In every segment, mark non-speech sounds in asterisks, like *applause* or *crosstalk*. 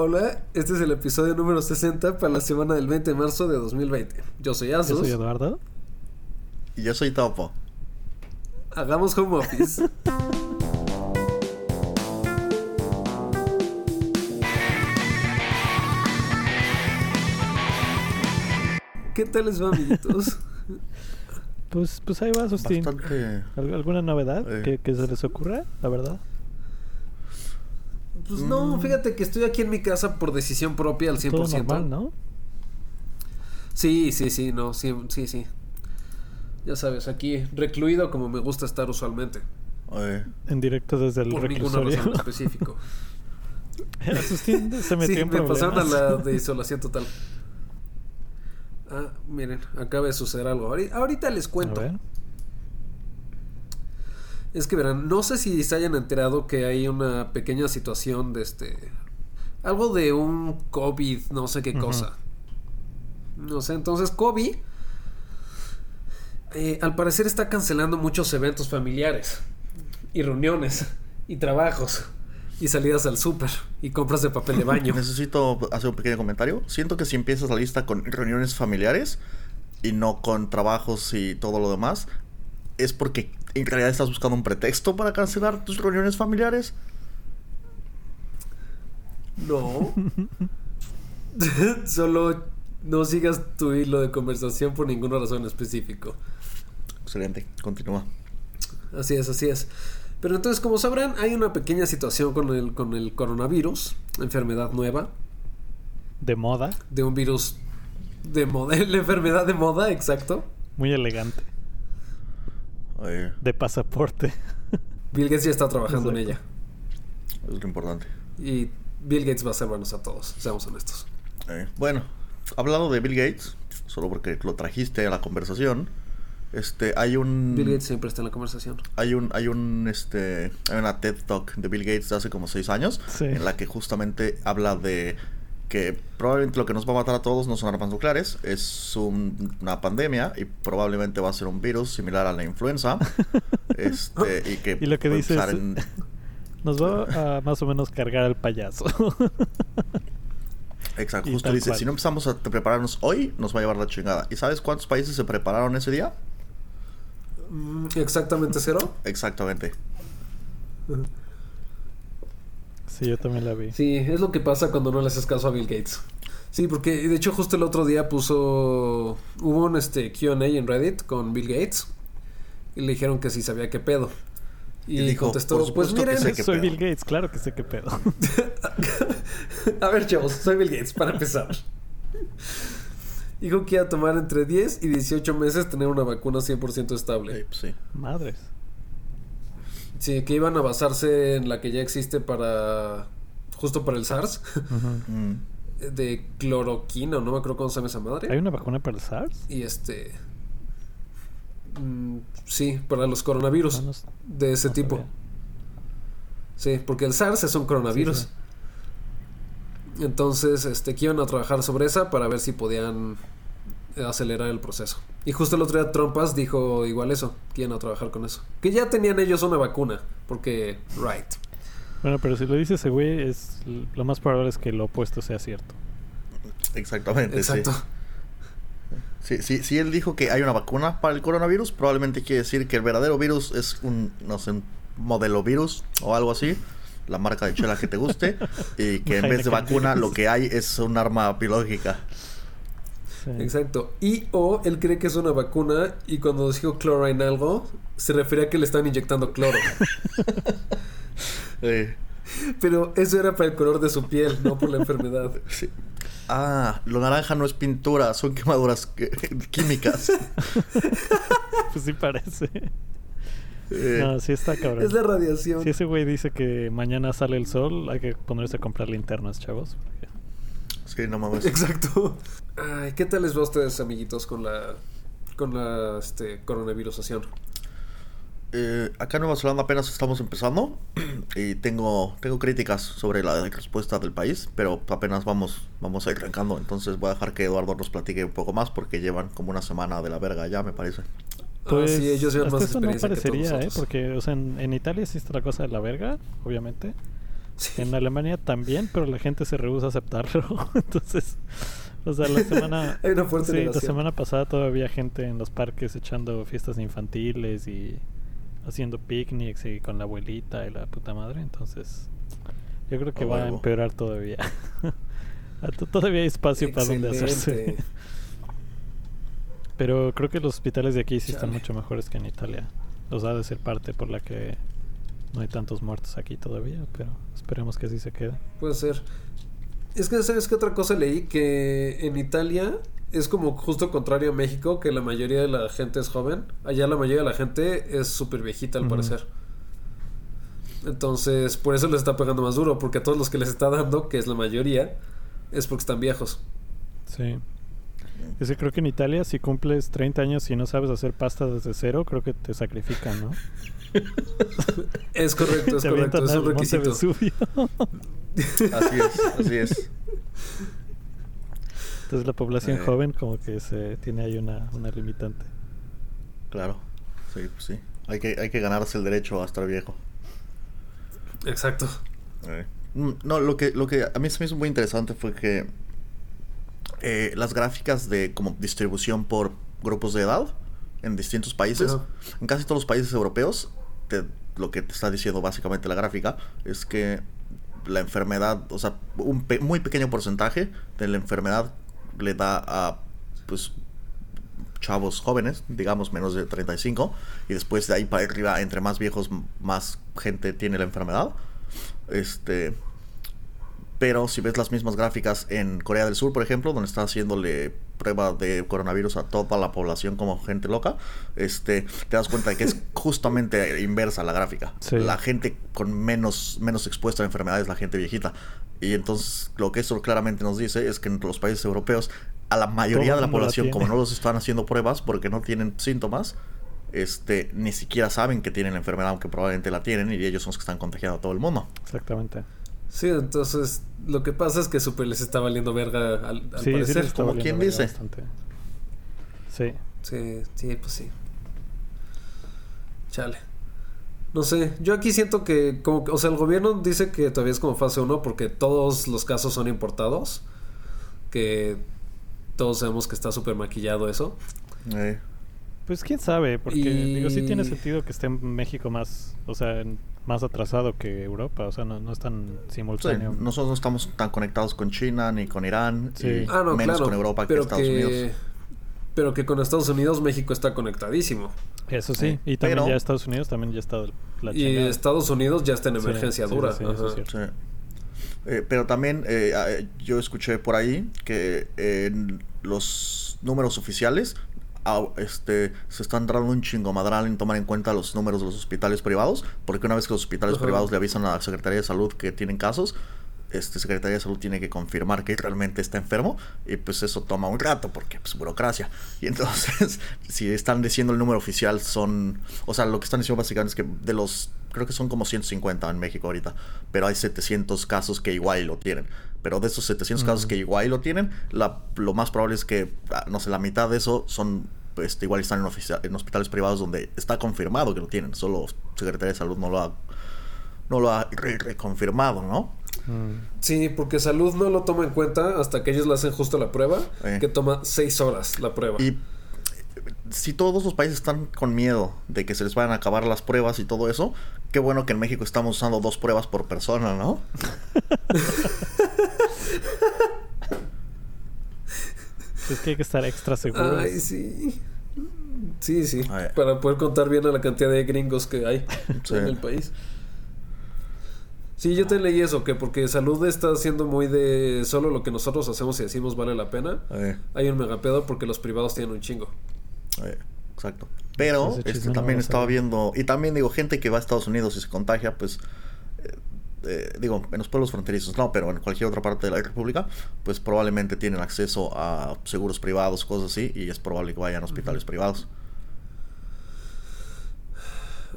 Hola, este es el episodio número 60 para la semana del 20 de marzo de 2020. Yo soy Asus. Yo soy Eduardo. Y yo soy Topo. Hagamos home office. *laughs* ¿Qué tal les va, amiguitos? Pues, pues ahí va, Sustín. Bastante. ¿Al- ¿Alguna novedad Eh. que, que se les ocurra, la verdad? Pues no, fíjate que estoy aquí en mi casa por decisión propia al 100%. Todo normal, ¿no? Sí, sí, sí, no, sí, sí, sí. Ya sabes, aquí recluido como me gusta estar usualmente. En directo desde el Por ninguna reclusorio. razón en *laughs* específico. *laughs* Se metió sí, en me pasaron a la *laughs* de isolación total. Ah, miren, acaba de suceder algo. Ahori- Ahorita les A cuento. ver. Es que verán, no sé si se hayan enterado que hay una pequeña situación de este. Algo de un COVID, no sé qué cosa. No sé, entonces COVID. eh, al parecer está cancelando muchos eventos familiares. Y reuniones. Y trabajos. Y salidas al súper. Y compras de papel de *laughs* baño. necesito hacer un pequeño comentario. Siento que si empiezas la lista con reuniones familiares y no con trabajos y todo lo demás, es porque en realidad estás buscando un pretexto para cancelar tus reuniones familiares. No. *laughs* Solo no sigas tu hilo de conversación por ninguna razón en específico. Excelente, continúa. Así es, así es. Pero entonces, como sabrán, hay una pequeña situación con el, con el coronavirus, enfermedad nueva, De moda. de un virus de moda, *laughs* la enfermedad de moda, exacto. Muy elegante. De pasaporte. *laughs* Bill Gates ya está trabajando en ella. es lo importante. Y Bill Gates va a salvarnos a todos, seamos honestos. Eh, bueno, hablando de Bill Gates, solo porque lo trajiste a la conversación, este, hay un... Bill Gates siempre está en la conversación. Hay un, hay un, este, hay una TED Talk de Bill Gates de hace como seis años, Sí. en la que justamente habla de que probablemente lo que nos va a matar a todos no son armas nucleares, es un- una pandemia y probablemente va a ser un virus similar a la influenza, *laughs* este, y que Y lo que puede dice empezar es- en- *laughs* Nos va a más o menos cargar al payaso. *laughs* exacto, y justo dice, cual. si no empezamos a prepararnos hoy, nos va a llevar la chingada. ¿Y sabes cuántos países se prepararon ese día? Mm, Exactamente cero. Exactamente. Sí, yo también la vi. Sí, es lo que pasa cuando no le haces caso a Bill Gates. Sí, porque de hecho justo el otro día puso hubo un este Q&A en Reddit con Bill Gates y le dijeron que sí sabía qué pedo. Y, Y dijo, contestó, "Por pues que miren, sé qué Soy pedo". Bill Gates, claro que sé qué pedo. *laughs* a ver chavos, soy Bill Gates para empezar. Dijo que iba a tomar entre 10 y 18 meses tener una vacuna 100% Eh, estable. pues sí. Madres. Sí, que iban a basarse en la que ya existe para justo para el SARS *laughs* de cloroquina, o no me acuerdo cómo se llama esa madre. ¿Hay una vacuna para el SARS? Y este. mm, sí, para los coronavirus Ah, no de ese no tipo. sabía. Sí, porque el SARS es un coronavirus. Sí, Entonces, este, que iban a trabajar sobre esa para ver si podían acelerar el proceso. Y justo el otro día Trumpas dijo igual eso, que iban a trabajar con eso. Que ya tenían ellos una vacuna, porque, right. Bueno, pero si lo dice ese güey, es, lo más probable es que lo opuesto sea cierto. Exactamente, Exacto. sí. Sí, sí, si él dijo que hay una vacuna para el coronavirus, probablemente quiere decir que el verdadero virus es un, no sé, un modelo virus o algo así, la marca de chela que te guste, y que en vez de vacuna lo que hay es un arma biológica. Sí. Exacto. Y o él cree que es una vacuna y cuando dijo chlorine algo, se refería a que le están inyectando cloro. Pero eso era para el color de su piel, no por la enfermedad. *laughs* sí. Ah, lo naranja no es pintura, son quemaduras que- químicas. *laughs* Pues sí parece. Eh, No, sí está cabrón. Es la radiación. Si ese güey dice que mañana sale el sol, hay que ponerse a comprar linternas, chavos. porque- sí, no mames. Exacto. Ay, ¿qué tal les va a ustedes, amiguitos, con la con la este coronavirusación? Eh, acá en Nueva Zelanda apenas estamos empezando *clears throat* y tengo, tengo críticas sobre la respuesta del país, pero apenas vamos, vamos a ir arrancando, entonces voy a dejar que Eduardo nos platique un poco más porque llevan como una semana de la verga ya, me parece. Pues, ah, sí, ellos llevan más eso no experiencia que todos parecería, ¿eh? nosotros. Porque, o sea, en, en Italia sí está la cosa de la verga, obviamente. En Alemania también, pero la gente se rehúsa a aceptarlo. *laughs* Entonces, o sea, la semana, *laughs* Hay una fuerte sí, la semana pasada todavía había gente en los parques echando fiestas infantiles y haciendo picnics y con la abuelita y la puta madre. Entonces, yo creo que va a empeorar todavía. *laughs* Ah, to- todavía hay espacio para donde hacerse. Pero creo que los hospitales de aquí sí están mucho mejores que en Italia. O sea, ha de ser parte por la que no hay tantos muertos aquí todavía, pero esperemos que así se quede. Puede ser. Es que, ¿sabes qué otra cosa leí? Que en Italia es como justo contrario a México, que la mayoría de la gente es joven. Allá la mayoría de la gente es súper viejita, al parecer. Entonces, por eso les está pegando más duro, porque a todos los que les está dando, que es la mayoría, es porque están viejos. Sí. Es que creo que en Italia si cumples 30 años y no sabes hacer pasta desde cero, creo que te sacrifican, ¿no? *laughs* Es correcto, es correcto, es un requisito. Así es, así es. Entonces la población Eh. joven como que se tiene ahí una, una limitante. Claro. Sí, pues sí. Hay que, hay que ganarse el derecho a estar viejo. Exacto. Eh, mm, No, lo que, lo que a mí se me hizo muy interesante fue que eh, las gráficas de como distribución por grupos de edad en distintos países, Ajá. en casi todos los países europeos, te- lo que te está diciendo básicamente la gráfica es que la enfermedad, o sea, un pe- muy pequeño porcentaje de la enfermedad le da a pues chavos jóvenes, digamos menos de 35, y después de ahí para arriba, entre más viejos, más gente tiene la enfermedad. Este, pero si ves las mismas gráficas en Corea del Sur, por ejemplo, donde está haciéndole prueba de coronavirus a toda la población como gente loca, este, te das cuenta de que es *laughs* justamente inversa la gráfica. Sí. La gente con menos, menos expuesta a enfermedades es la gente viejita. Y entonces lo que eso claramente nos dice es que en los países europeos a la mayoría de la población, como no los están haciendo pruebas porque no tienen síntomas, este, ni siquiera saben que tienen la enfermedad, aunque probablemente la tienen, y ellos son los que están contagiando a todo el mundo. Exactamente. Sí, entonces lo que pasa es que super les está valiendo verga al, al sí, sí parecer. les está como valiendo quien dice. bastante. Sí. Sí, sí, pues sí. Chale. No sé, yo aquí siento que, como, que- o sea, el gobierno dice que todavía es como fase 1 porque todos los casos son importados. Que todos sabemos que está súper maquillado eso. Eh, Pues quién sabe, porque Y- digo, sí tiene sentido que esté en México más, o sea, en- más atrasado que Europa, o sea, no, no es tan sí, simultáneo. nosotros no estamos tan conectados con China ni con Irán, Sí. y Ah, no, menos claro. con Europa que Estados Unidos. Pero que con Estados Unidos México está conectadísimo. Eso sí, Eh, y también pero- ya Estados Unidos también ya está la Y chingada. Estados Unidos ya está en emergencia sí, dura. sí, sí, eso es cierto. Sí. Eh, pero también eh, eh, yo escuché por ahí que en los números oficiales este, se están dando un chingomadral en tomar en cuenta los números de los hospitales privados, porque una vez que los hospitales Ajá. privados le avisan a la Secretaría de Salud que tienen casos, este Secretaría de Salud tiene que confirmar que realmente está enfermo y pues eso toma un rato porque pues burocracia. Y entonces, *laughs* si están diciendo el número oficial son, o sea, lo que están diciendo básicamente es que de los creo que son como 150 en México ahorita, pero hay 700 casos que igual lo tienen. Pero de esos 700 casos que igual lo tienen, la, lo más probable es que, ah, no sé, la mitad de eso son, este, igual están en, hospitales privados donde está confirmado que lo tienen, solo Secretaría de Salud no lo ha, no lo ha re- reconfirmado, ¿no? Mm, Sí, porque salud no lo toma en cuenta hasta que ellos le hacen justo la prueba, Eh. que toma seis horas la prueba. Y eh, si todos los países están con miedo de que se les vayan a acabar las pruebas y todo eso, qué bueno que en México estamos usando dos pruebas por persona, ¿no? *laughs* Es que hay que estar extra seguros. Ay, sí. Sí, sí. Ay. Para poder contar bien a la cantidad de gringos que hay Sí. en el país. Sí, yo te leí eso, que porque salud está haciendo muy de solo lo que nosotros hacemos y decimos vale la pena. Eh, Hay un megapedo porque los privados tienen un chingo. eh, exacto. Pero este, también estaba viendo, y también digo, gente que va a Estados Unidos y se contagia, pues, eh, digo, en los pueblos fronterizos no, pero en cualquier otra parte de la República, pues probablemente tienen acceso a seguros privados, cosas así, y es probable que vayan a hospitales privados.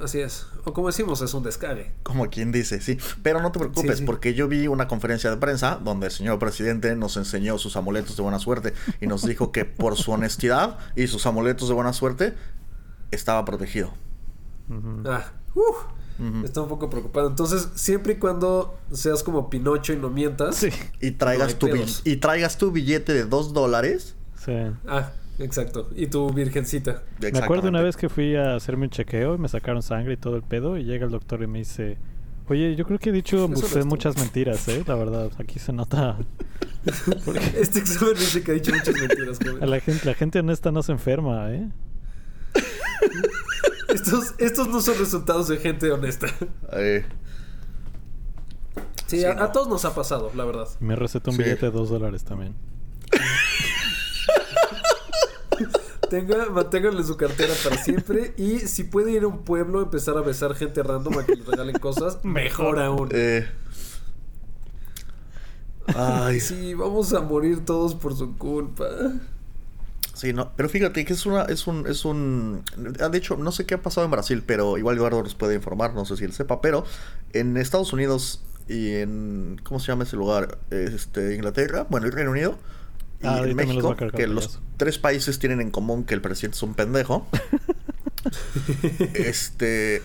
Así es. O como decimos, es un descague. Como quien dice, sí. Pero no te preocupes, Sí, sí. porque yo vi una conferencia de prensa donde el señor presidente nos enseñó sus amuletos de buena suerte y nos dijo que por su honestidad y sus amuletos de buena suerte estaba protegido. *laughs* Ah, Está un poco preocupado. Entonces, siempre y cuando seas como Pinocho y no mientas. Sí. Y traigas, No tu y traigas tu billete de dos dólares. Sí. Ah, exacto. Y tu virgencita. Me acuerdo una vez que fui a hacerme un chequeo y me sacaron sangre y todo el pedo y llega el doctor y me dice, oye, yo creo que he dicho usted muchas mentiras, ¿eh? La verdad, aquí se nota... Porque *laughs* Este examen dice que ha dicho muchas mentiras. joven. a la gente, la gente honesta no se enferma, ¿eh? *laughs* Estos, estos no son resultados de gente honesta. Eh, Sí, Sí, a, todos nos ha pasado, la verdad. Me recetó un Sí. billete de dos dólares también. *laughs* Tenga, manténganle su cartera para siempre. Y si puede ir a un pueblo, empezar a besar gente random a que les regalen cosas, mejor aún. eh. *laughs* Ay, Sí, vamos a morir todos por su culpa. Sí, no, pero fíjate que es una, es un, es un, ah, de hecho, no sé qué ha pasado en Brasil, pero igual Eduardo nos puede informar, no sé si él sepa, pero en Estados Unidos y en, ¿cómo se llama ese lugar? Este, Inglaterra, bueno, el Reino Unido y Ah, en México, cargar que los tres países tienen en común que el presidente es un pendejo. *laughs* este,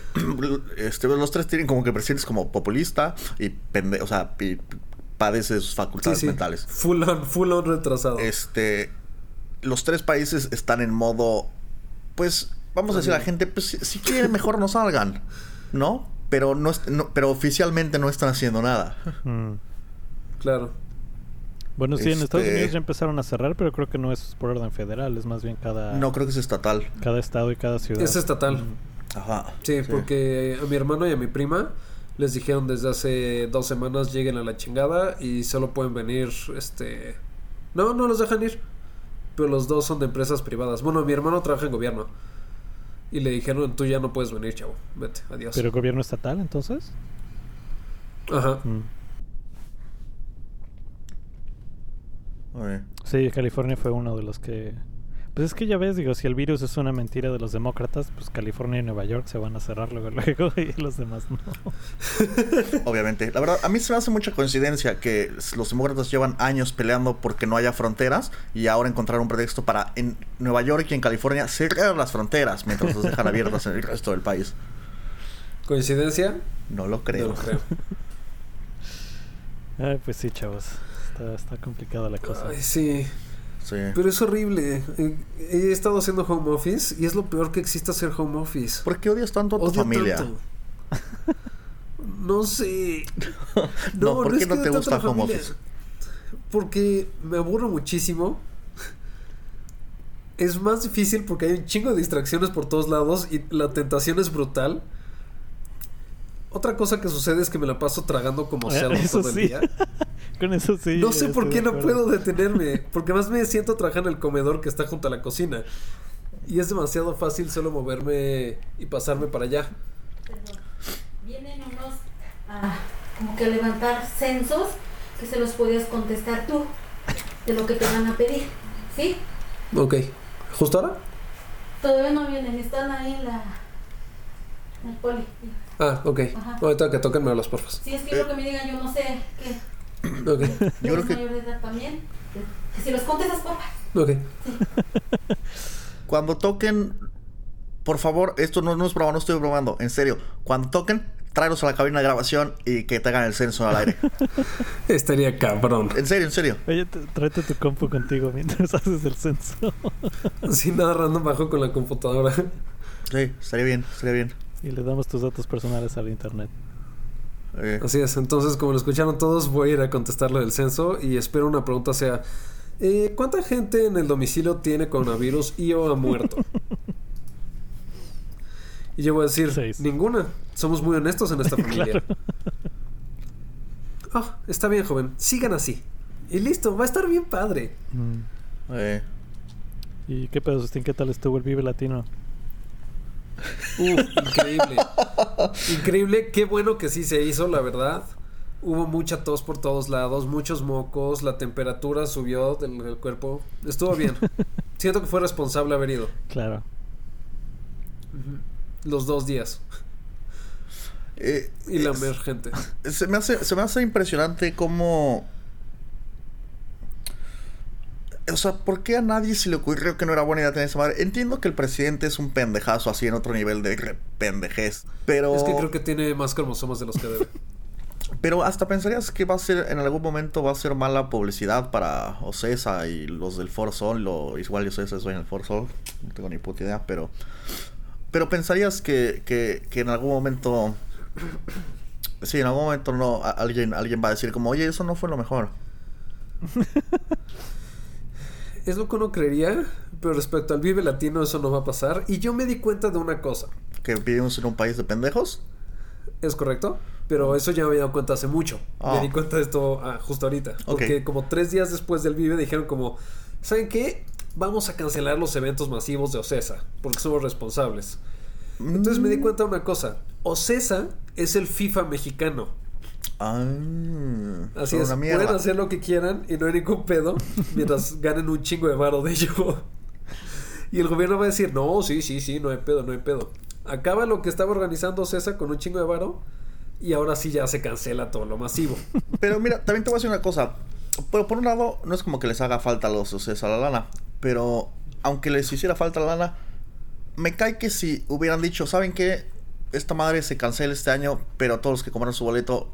este, los tres tienen como que el presidente es como populista y pendejo, o sea, y padece de sus Sí, facultades sí. mentales. Full on, full on retrasado. Este, los tres países están en modo, pues, vamos a decir a la gente, pues, si, si quieren mejor no salgan, ¿no? Pero no, es- no- pero oficialmente no están haciendo nada. Mm. Claro. Bueno, sí, en Estados Este- Unidos ya empezaron a cerrar, pero creo que no es por orden federal, es más bien cada, No creo que es estatal. cada estado y cada ciudad. Es estatal. Mm. Ajá. Sí, porque a mi hermano y a mi prima les dijeron desde hace dos semanas lleguen a la chingada y solo pueden venir, este... No, no los dejan ir. Pero los dos son de empresas privadas. Bueno, mi hermano trabaja en gobierno. Y le dijeron, tú ya no puedes venir, chavo. Vete, adiós. ¿Pero gobierno estatal entonces? Ajá. Mm. Sí, California fue uno de los que... Pues es que ya ves, digo, si el virus es una mentira de los demócratas, pues California y Nueva York se van a cerrar luego, *laughs* luego y los demás no. *laughs* Obviamente. La verdad, a mí se me hace mucha coincidencia que los demócratas llevan años peleando porque no haya fronteras y ahora encontrar un pretexto para en Nueva York y en California cerrar las fronteras mientras las dejan abiertas en el resto del país. ¿Coincidencia? No lo No creo. lo creo. Ay, pues sí, chavos. Está, está complicada la cosa. Ay, sí. Sí. Pero es horrible. Eh, He estado haciendo home office y es lo peor que existe hacer home office. ¿Por qué odias tanto a tu Odio familia? tanto. *laughs* No sé. No, ¿por qué es no que te gusta home familia. office? Porque me aburro muchísimo. Es más difícil porque hay un chingo de distracciones por todos lados y la tentación es brutal. Otra cosa que sucede es que me la paso tragando como Eh, cerdo eso todo el sí. día. *laughs* Con eso sí. No sé por qué no puedo detenerme. *laughs* Porque más me siento trabajar en el comedor que está junto a la cocina. Y es demasiado fácil solo moverme y pasarme para allá. Perdón. Vienen unos a como que a levantar censos que se los puedes contestar tú de lo que te van a pedir. ¿Sí? Ok. ¿Justo ahora? Todavía no vienen, están ahí en la en el poli. Ah, ok. Ajá. Ahorita que toquen me hablas, porfas. Si es que lo que me digan, yo no sé qué. Ok. Yo creo ¿Eres que mayor de edad también? Que si los contestas, papá. Ok. cuando toquen, por favor, esto no, no es broma, no estoy bromando, en serio, cuando toquen, tráelos a la cabina de grabación y que te hagan el censo al aire. *laughs* Estaría cabrón. En serio, en serio. Oye, tráete tu compu contigo mientras *laughs* haces el censo. *laughs* Sin nada random bajo con la computadora. Sí, estaría bien, estaría bien. Y le damos tus datos personales al internet. Eh, Así es. Entonces, como lo escucharon todos, voy a ir a contestarle del censo y espero una pregunta sea... eh, ¿Cuánta gente en el domicilio tiene coronavirus y o ha muerto? Y yo voy a decir, Seis. ninguna. Somos muy honestos en esta *laughs* familia. claro. Ah, está bien, joven. Sigan así. Y listo, va a estar bien padre. Mm. eh, ¿Y qué pedo, Sustín? ¿Qué tal estuvo el Vive Latino? Uf, increíble. increíble. Qué bueno que sí se hizo, la verdad. Hubo mucha tos por todos lados, muchos mocos, la temperatura subió del, del cuerpo. Estuvo bien. *laughs* Siento que fue responsable haber ido. Claro. Los dos días. eh, Y la es- emergente. se, me hace, se me hace impresionante cómo... O sea, ¿por qué a nadie se le ocurrió que no era buena idea tener esa madre? Entiendo que el presidente es un pendejazo así en otro nivel de pendejez. Pero. Es que creo que tiene más cromosomas de los que debe. *laughs* Pero hasta pensarías que va a ser, en algún momento va a ser mala publicidad para Ocesa y los del For Sol, lo, igual yo Ocesa soy en el For Sol, no tengo ni puta idea, pero pero pensarías que, que, que en algún momento sí, en algún momento no alguien alguien va a decir como, "Oye, eso no fue lo mejor." *laughs* Es lo que uno creería, pero respecto al Vive Latino eso no va a pasar. Y yo me di cuenta de una cosa. Que vivimos en un país de pendejos. ¿Es correcto? Pero eso ya me había dado cuenta hace mucho. Ah. Me di cuenta de esto ah, justo ahorita. Porque como tres días después del Vive dijeron como, ¿saben qué? Vamos a cancelar los eventos masivos de Ocesa, porque somos responsables. Entonces me di cuenta de una cosa. Ocesa es el FIFA mexicano. Ah, Así es, mierda. pueden hacer lo que quieran y no hay ningún pedo mientras *laughs* ganen un chingo de varo de ello. Y el gobierno va a decir, no, sí, sí, sí, no hay pedo, no hay pedo. Acaba lo que estaba organizando César con un chingo de varo y ahora sí ya se cancela todo lo masivo. *laughs* Pero mira, también te voy a decir una cosa. Pero por un lado, no es como que les haga falta a los Ocesa la lana. Pero aunque les hiciera falta la lana, me cae que si hubieran dicho, ¿saben qué? Esta madre se cancela este año, pero todos los que compraron su boleto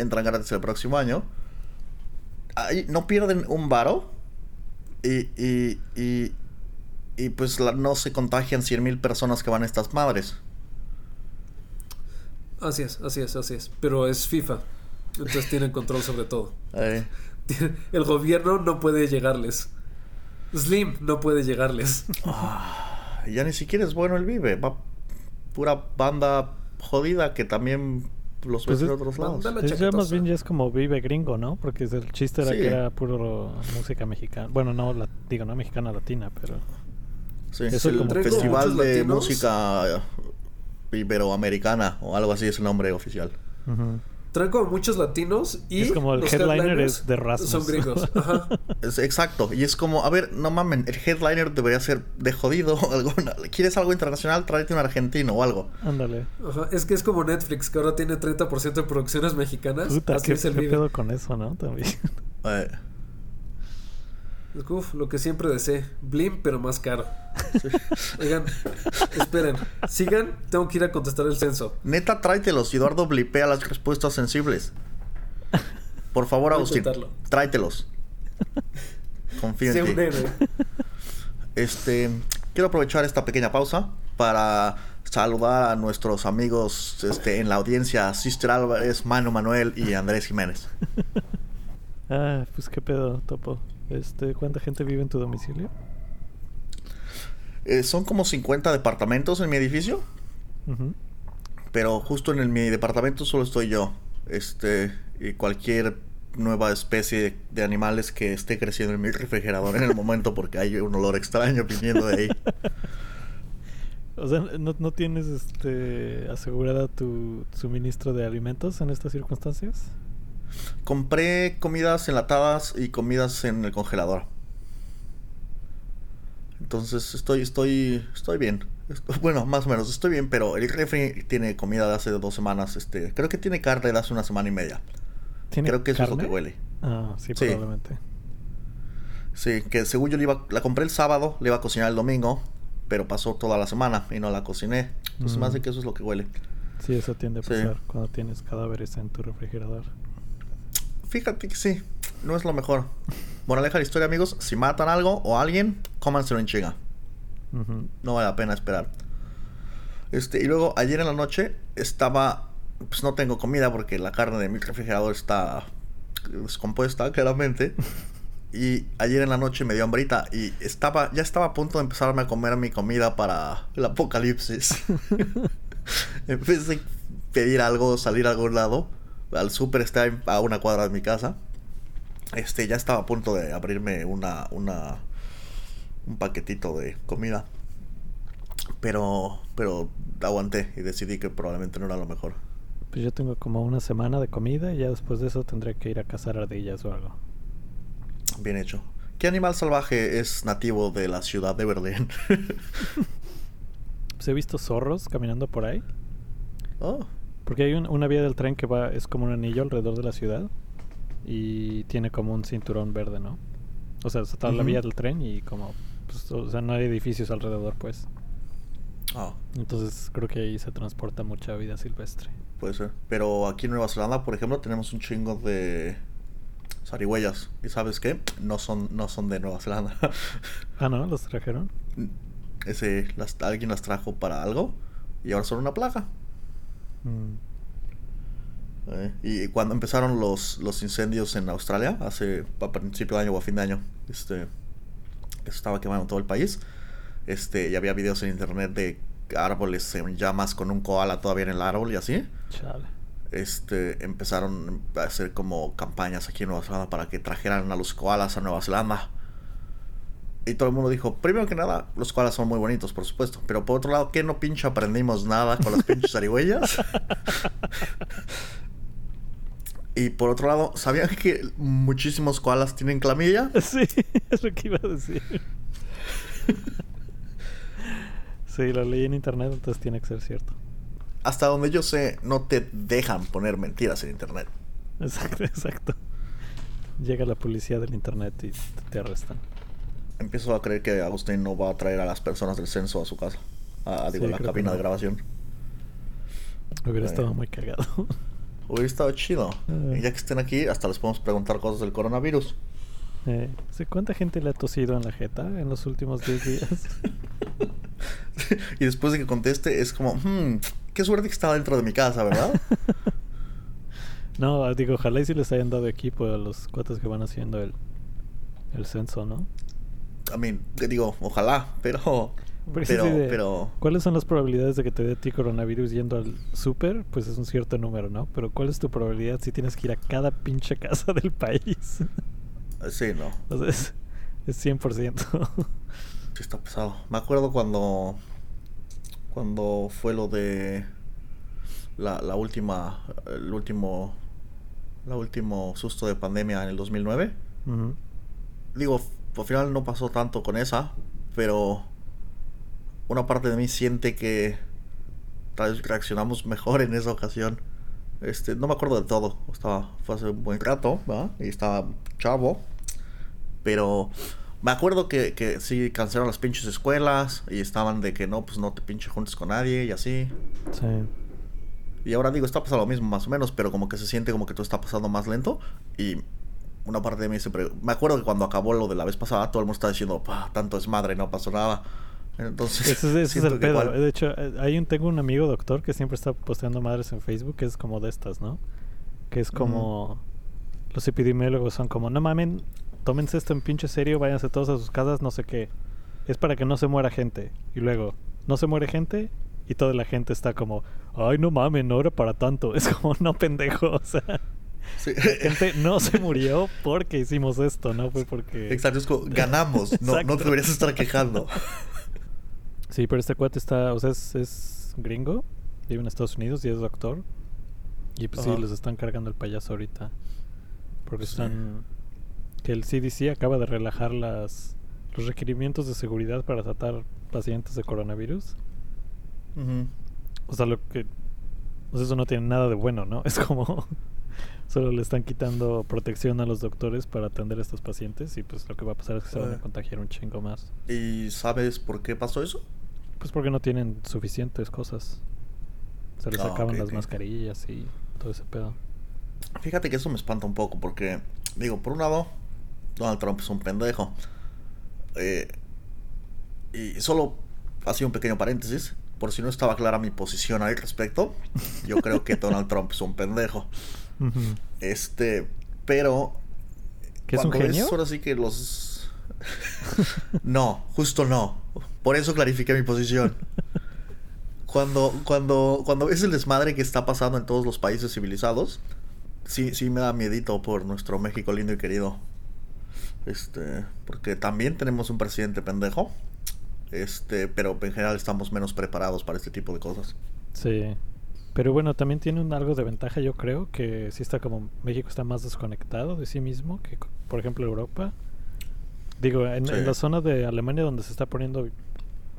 entran gratis el próximo año. Ahí no pierden un varo. Y, y, y, y pues la- no se contagian 100 mil personas que van a estas madres. Así es, así es, así es. Pero es FIFA. Entonces tienen control sobre todo. Eh, *laughs* El gobierno no puede llegarles. Slim no puede llegarles. ya ni siquiera es bueno el Vive. Va pura banda jodida que también los Pues ves es- otros lados. más bien ya es como vive gringo, ¿no? Porque es- el chiste era Sí. que era puro música mexicana. Bueno, no, la- digo, no mexicana latina, pero... Sí, es el como Festival de latinos. Música Iberoamericana o algo así es el nombre oficial. Ujú. Traen como muchos latinos y Es como el los headliner headliners es de Rasmus. Son gringos. Ajá. *laughs* Es exacto. Y es como, a ver, no mamen, el headliner debería ser de jodido. *laughs* alguna- ¿Quieres algo internacional? Tráete un argentino o algo. Ándale. Ajá, es que es como Netflix, que ahora tiene 30% de producciones mexicanas. Puta, Así qué, es el qué pedo con eso, ¿no? También. Eh, Uf, lo que siempre deseé. Blim, pero más caro. Oigan, esperen. Sigan, tengo que ir a contestar el censo. neta, tráetelos. Eduardo blipea las respuestas sensibles. Por favor, Agustín, tráetelos. Confío Sé en un ti. héroe. Este, quiero aprovechar esta pequeña pausa para saludar a nuestros amigos este, en la audiencia, Sister Álvarez, Manu Manuel y Andrés Jiménez. ah, pues qué pedo, Topo. Este, ¿Cuánta gente vive en tu domicilio? Eh, son como 50 departamentos en mi edificio, pero justo en el- mi departamento solo estoy yo. Este, y cualquier nueva especie de animales que esté creciendo en mi refrigerador en el momento porque hay un olor extraño viniendo de ahí. *laughs* O sea, ¿no, no tienes este asegurada tu suministro de alimentos en estas circunstancias? Compré comidas enlatadas y comidas en el congelador. Entonces estoy, estoy, estoy bien. *laughs* Bueno, más o menos, estoy bien, pero el refri tiene comida de hace dos semanas. Este, creo que tiene carne de hace una semana y media. ¿Tiene Creo que eso es lo que huele. Ah, sí, Sí. probablemente. Sí, que según yo le iba, la compré el sábado, le iba a cocinar el domingo, pero pasó toda la semana y no la cociné. Entonces me Mm. hace que eso es lo que huele. Sí, eso tiende a Sí. pasar cuando tienes cadáveres en tu refrigerador. Fíjate que sí, no es lo mejor. Moraleja de la historia, amigos, si matan algo o a alguien, cómanselo en chinga. Ujú. No vale la pena esperar. Este, y luego ayer en la noche estaba. Pues no tengo comida porque la carne de mi refrigerador está descompuesta, claramente. Y ayer en la noche me dio hambrita y estaba, ya estaba a punto de empezarme a comer mi comida para el apocalipsis. *laughs* vez de pedir algo, salir a algún lado, al súper está a una cuadra de mi casa. Este, ya estaba a punto de abrirme una, una, un paquetito de comida. Pero, pero aguanté y decidí que probablemente no era lo mejor. Pues yo tengo como una semana de comida y ya después de eso tendré que ir a cazar ardillas o algo. Bien hecho. ¿Qué animal salvaje es nativo de la ciudad de Berlín? *laughs* *laughs* Pues he visto zorros caminando por ahí. oh, Porque hay un- una vía del tren que va, es como un anillo alrededor de la ciudad. Y tiene como un cinturón verde, ¿no? O sea, está la vía del tren y como, pues, o sea, no hay edificios alrededor, pues. Ah, Entonces creo que ahí se transporta mucha vida silvestre. puede ser. Pero aquí en Nueva Zelanda, por ejemplo, tenemos un chingo de zarigüeyas. ¿Y sabes qué? No son, no son de Nueva Zelanda. *laughs* Ah, ¿no? ¿Los trajeron? Ese, las, alguien las trajo para algo y ahora son una plaga. Mm. Eh, y cuando empezaron los, los incendios en Australia, hace a principio de año o a fin de año, este, que se estaba quemando todo el país, este, y había videos en internet de árboles en llamas con un koala todavía en el árbol y así. Chale. Este, empezaron a hacer como campañas aquí en Nueva Zelanda para que trajeran a los koalas a Nueva Zelanda. Y todo el mundo dijo, primero que nada, los koalas son muy bonitos, por supuesto. Pero por otro lado, ¿qué no pinche aprendimos nada con las pinches zarigüeyas? *laughs* y por otro lado, ¿sabían que muchísimos koalas tienen clamidia? *laughs* Sí, es lo que iba a decir. *laughs* sí, lo leí en internet, entonces tiene que ser cierto. Hasta donde yo sé, no te dejan poner mentiras en internet. Exacto, exacto. Llega la policía del internet y te arrestan. Empiezo a creer que Agustín no va a traer a las personas del censo a su casa. A, digo, Sí, la cabina no. de grabación. Hubiera Bueno. estado muy cagado. *laughs* Hubiera estado chido. Ah. Y ya que estén aquí, hasta les podemos preguntar cosas del coronavirus. Eh, ¿sí ¿Cuánta gente le ha tosido en la jeta en los últimos 10 días? *laughs* y después de que conteste, es como, hmm, qué suerte que estaba dentro de mi casa, ¿verdad? *laughs* no, digo, ojalá y si les hayan dado equipo a los cuates que van haciendo el, el censo, ¿no? I mean, te digo, ojalá, pero. Pero, sí, de- pero. ¿Cuáles son las probabilidades de que te dé a ti coronavirus yendo al súper? Pues es un cierto número, ¿no? Pero ¿cuál es tu probabilidad si tienes que ir a cada pinche casa del país? Sí, no. sea, es, es 100%. Sí, está pesado. Me acuerdo cuando. Cuando fue lo de. La, la última. El último. La último susto de pandemia en el 2009. Ujú. digo, f- al final no pasó tanto con esa, pero una parte de mí siente que tal vez reaccionamos mejor en esa ocasión. Este, no me acuerdo de todo, estaba, fue hace un buen rato, ¿verdad? Y estaba chavo, pero me acuerdo que, que sí cancelaron las pinches escuelas y estaban de que no, pues no te pinche juntes con nadie y así. Sí. Y ahora digo, está pasando lo mismo más o menos, pero como que se siente como que todo está pasando más lento. Y una parte de mí siempre... Me acuerdo que cuando acabó lo de la vez pasada, todo el mundo estaba diciendo, "Pah, tanto es madre, no pasó nada. Entonces... Ese, es- ese es el pedo. De hecho, eh, hay un, tengo un amigo doctor que siempre está posteando madres en Facebook, que es como de estas, ¿no? Que es como... Los epidemiólogos son como, no mamen, tómense esto en pinche serio, váyanse todos a sus casas, no sé qué. Es para que no se muera gente. Y luego, no se muere gente y toda la gente está como, ay, no mamen, no era para tanto. *laughs* Es como, no pendejo, o sea... Sí. La gente no se murió porque hicimos esto, no fue porque... Exacto, es como, ganamos, no, no Exacto. deberías estar quejando. Sí, pero este cuate está, o sea, es, es gringo, vive en Estados Unidos y es doctor. Y pues sí, les están cargando el payaso ahorita. Porque Sí. están... Que el CDC acaba de relajar las los requerimientos de seguridad para tratar pacientes de coronavirus. O sea, lo que... O sea, eso no tiene nada de bueno, ¿no? *laughs* Es como... Solo le están quitando protección a los doctores para atender a estos pacientes y pues lo que va a pasar es que se van a Ah. contagiar un chingo más. ¿Y sabes por qué pasó eso? Pues porque no tienen suficientes cosas. Se les Ah, acaban las mascarillas y todo ese pedo. Fíjate que eso me espanta un poco porque, digo, por un lado, Donald Trump es un pendejo. Eh, y solo así un pequeño paréntesis, por si no estaba clara mi posición al respecto, yo creo que *laughs* Donald Trump es un pendejo. Este, pero... ¿Que es un genio? ahora sí que los... no, justo no. Por eso clarifiqué mi posición. Cuando, cuando, cuando ves el desmadre que está pasando en todos los países civilizados, sí, sí me da miedito por nuestro México lindo y querido. Este, porque también tenemos un presidente pendejo. Este, pero en general estamos menos preparados para este tipo de cosas. Sí. Pero bueno, también tiene un algo de ventaja, yo creo, que sí está como México está más desconectado de sí mismo que, por ejemplo, Europa. Digo, en, Sí. en la zona de Alemania donde se está poniendo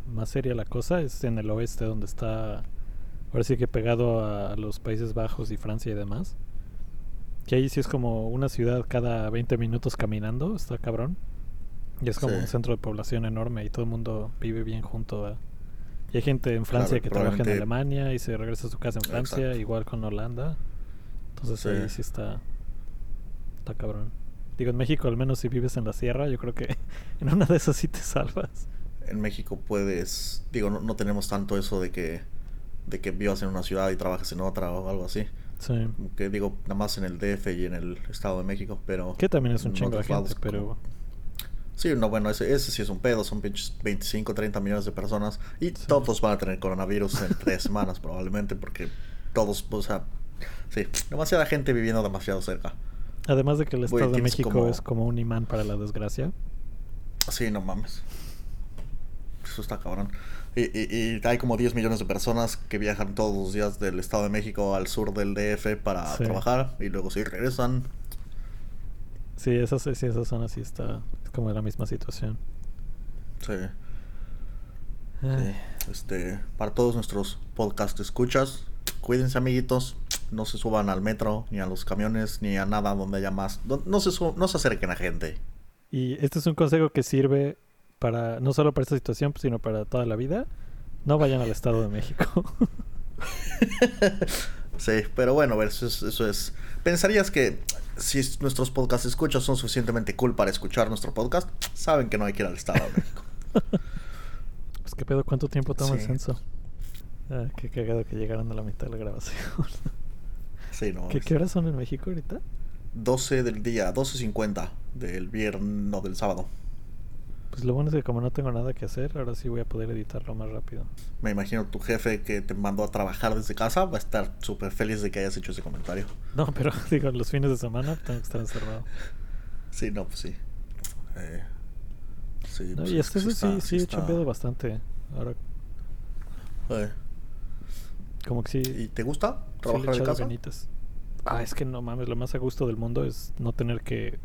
más seria la cosa es en el oeste, donde está ahora sí que pegado a los Países Bajos y Francia y demás. Que ahí sí es como una ciudad cada 20 minutos caminando, está cabrón. Y es como Sí. un centro de población enorme y todo el mundo vive bien junto. ¿verdad? Y hay gente en Francia Claro, que trabaja en Alemania y se regresa a su casa en Francia, Exacto. igual con Holanda. Entonces Sí. ahí sí está, está cabrón. Digo, en México al menos si vives en la sierra, yo creo que *laughs* en una de esas sí te salvas. En México puedes, digo, no, no tenemos tanto eso de que, de que vivas en una ciudad y trabajes en otra o algo así. Sí. Que digo, nada más en el DF y en el Estado de México, pero... Que también es un chingo de gente, pero... como- Sí, no, bueno, ese, ese sí es un pedo, son pinches 25, 30 millones de personas y Sí. todos van a tener coronavirus en tres *laughs* semanas probablemente porque todos, o sea, sí, demasiada gente viviendo demasiado cerca. Además de que el Estado de México como- es como un imán para la desgracia. Sí, no mames. Eso está cabrón. Y, y, y hay como 10 millones de personas que viajan todos los días del Estado de México al sur del DF para Sí. trabajar y luego sí regresan. Sí, esa, sí, esa zona sí está... Es como la misma situación. Sí. Ay. Sí, Este, para todos nuestros podcast escuchas, cuídense amiguitos, no se suban al metro, ni a los camiones, ni a nada donde haya más. No, no se, no se acerquen a gente. Y este es un consejo que sirve para no solo para esta situación, sino para toda la vida. No vayan al Estado de México. *laughs* Sí, pero bueno, eso es, eso es. Pensarías que si nuestros podcast escuchas son suficientemente cool para escuchar nuestro podcast, saben que no hay que ir al Estado de México. *laughs* pues qué pedo, ¿cuánto tiempo toma el censo? Ah, qué cagado que llegaron a la mitad de la grabación. *laughs* Sí, no. ¿Qué, ¿Qué horas son en México ahorita? 12 del día, 12.50 del viernes, no del sábado. Pues lo bueno es que como no tengo nada que hacer, ahora sí voy a poder editarlo más rápido. Me imagino tu jefe que te mandó a trabajar desde casa va a estar súper feliz de que hayas hecho ese comentario. No, pero *laughs* digo, los fines de semana tengo que estar encerrado. Sí, no, pues sí. Eh, sí, No, pues y es hasta que eso sí, está- sí he chambeado bastante. Ahora, Eh, como que sí... ¿Y te gusta sí trabajar de echado casa? ganitas. Ah, es que no mames, lo más a gusto del mundo es no tener que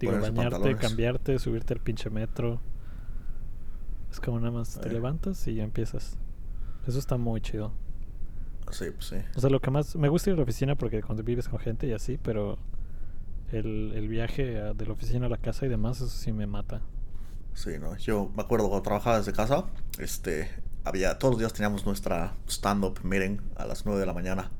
digo, bañarte, cambiarte, subirte al pinche metro. Es como nada más te levantas y ya empiezas. Eso está muy chido. Sí, pues sí. O sea, lo que más me gusta ir a la oficina porque cuando vives con gente y así, pero el, el viaje a- de la oficina a la casa y demás, eso sí me mata. Sí, no. Yo me acuerdo cuando trabajaba desde casa, este, había, todos los días teníamos nuestra stand-up meeting a las 9 de la mañana.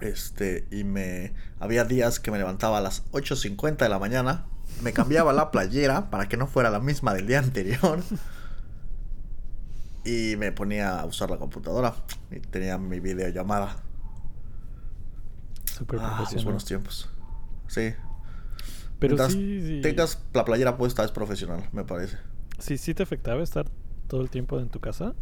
Este, y me, había días que me levantaba a las 8.50 de la mañana, me cambiaba la playera para que no fuera la misma del día anterior. Y me ponía a usar la computadora y tenía mi videollamada. Súper Ah, los buenos tiempos. Sí. pero Mientras sí, sí, tengas la playera puesta es profesional, me parece. sí, sí te afectaba estar todo el tiempo en tu casa.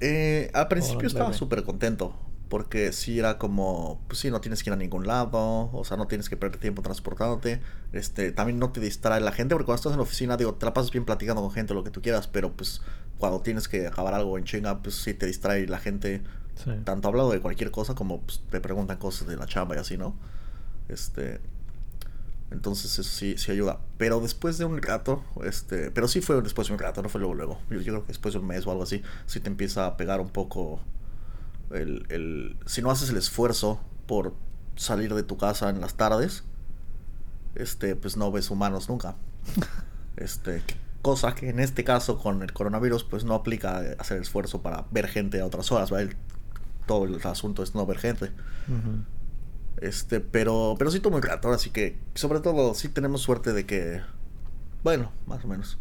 Eh, al principio Oh, estaba súper contento. Porque sí era como, pues sí, no tienes que ir a ningún lado, o sea, no tienes que perder tiempo transportándote. Este, también no te distrae la gente, porque cuando estás en la oficina, digo, te la pasas bien platicando con gente, lo que tú quieras, pero pues cuando tienes que acabar algo en chinga, pues sí te distrae la gente, Sí. tanto hablando de cualquier cosa como pues, te preguntan cosas de la chamba y así, ¿no? Este, entonces eso sí, sí ayuda. Pero después de un rato, este, pero sí fue después de un rato, no fue luego luego. Yo, yo creo que después de un mes o algo así, sí te empieza a pegar un poco el, el si no haces el esfuerzo por salir de tu casa en las tardes, este, pues no ves humanos nunca. *laughs* Este, cosa que en este caso con el coronavirus, pues no aplica hacer esfuerzo para ver gente a otras horas, ¿vale? Todo el asunto es no ver gente. Este, pero, pero sí tomo el rato, así que, sobre todo, sí tenemos suerte de que, bueno, más o menos.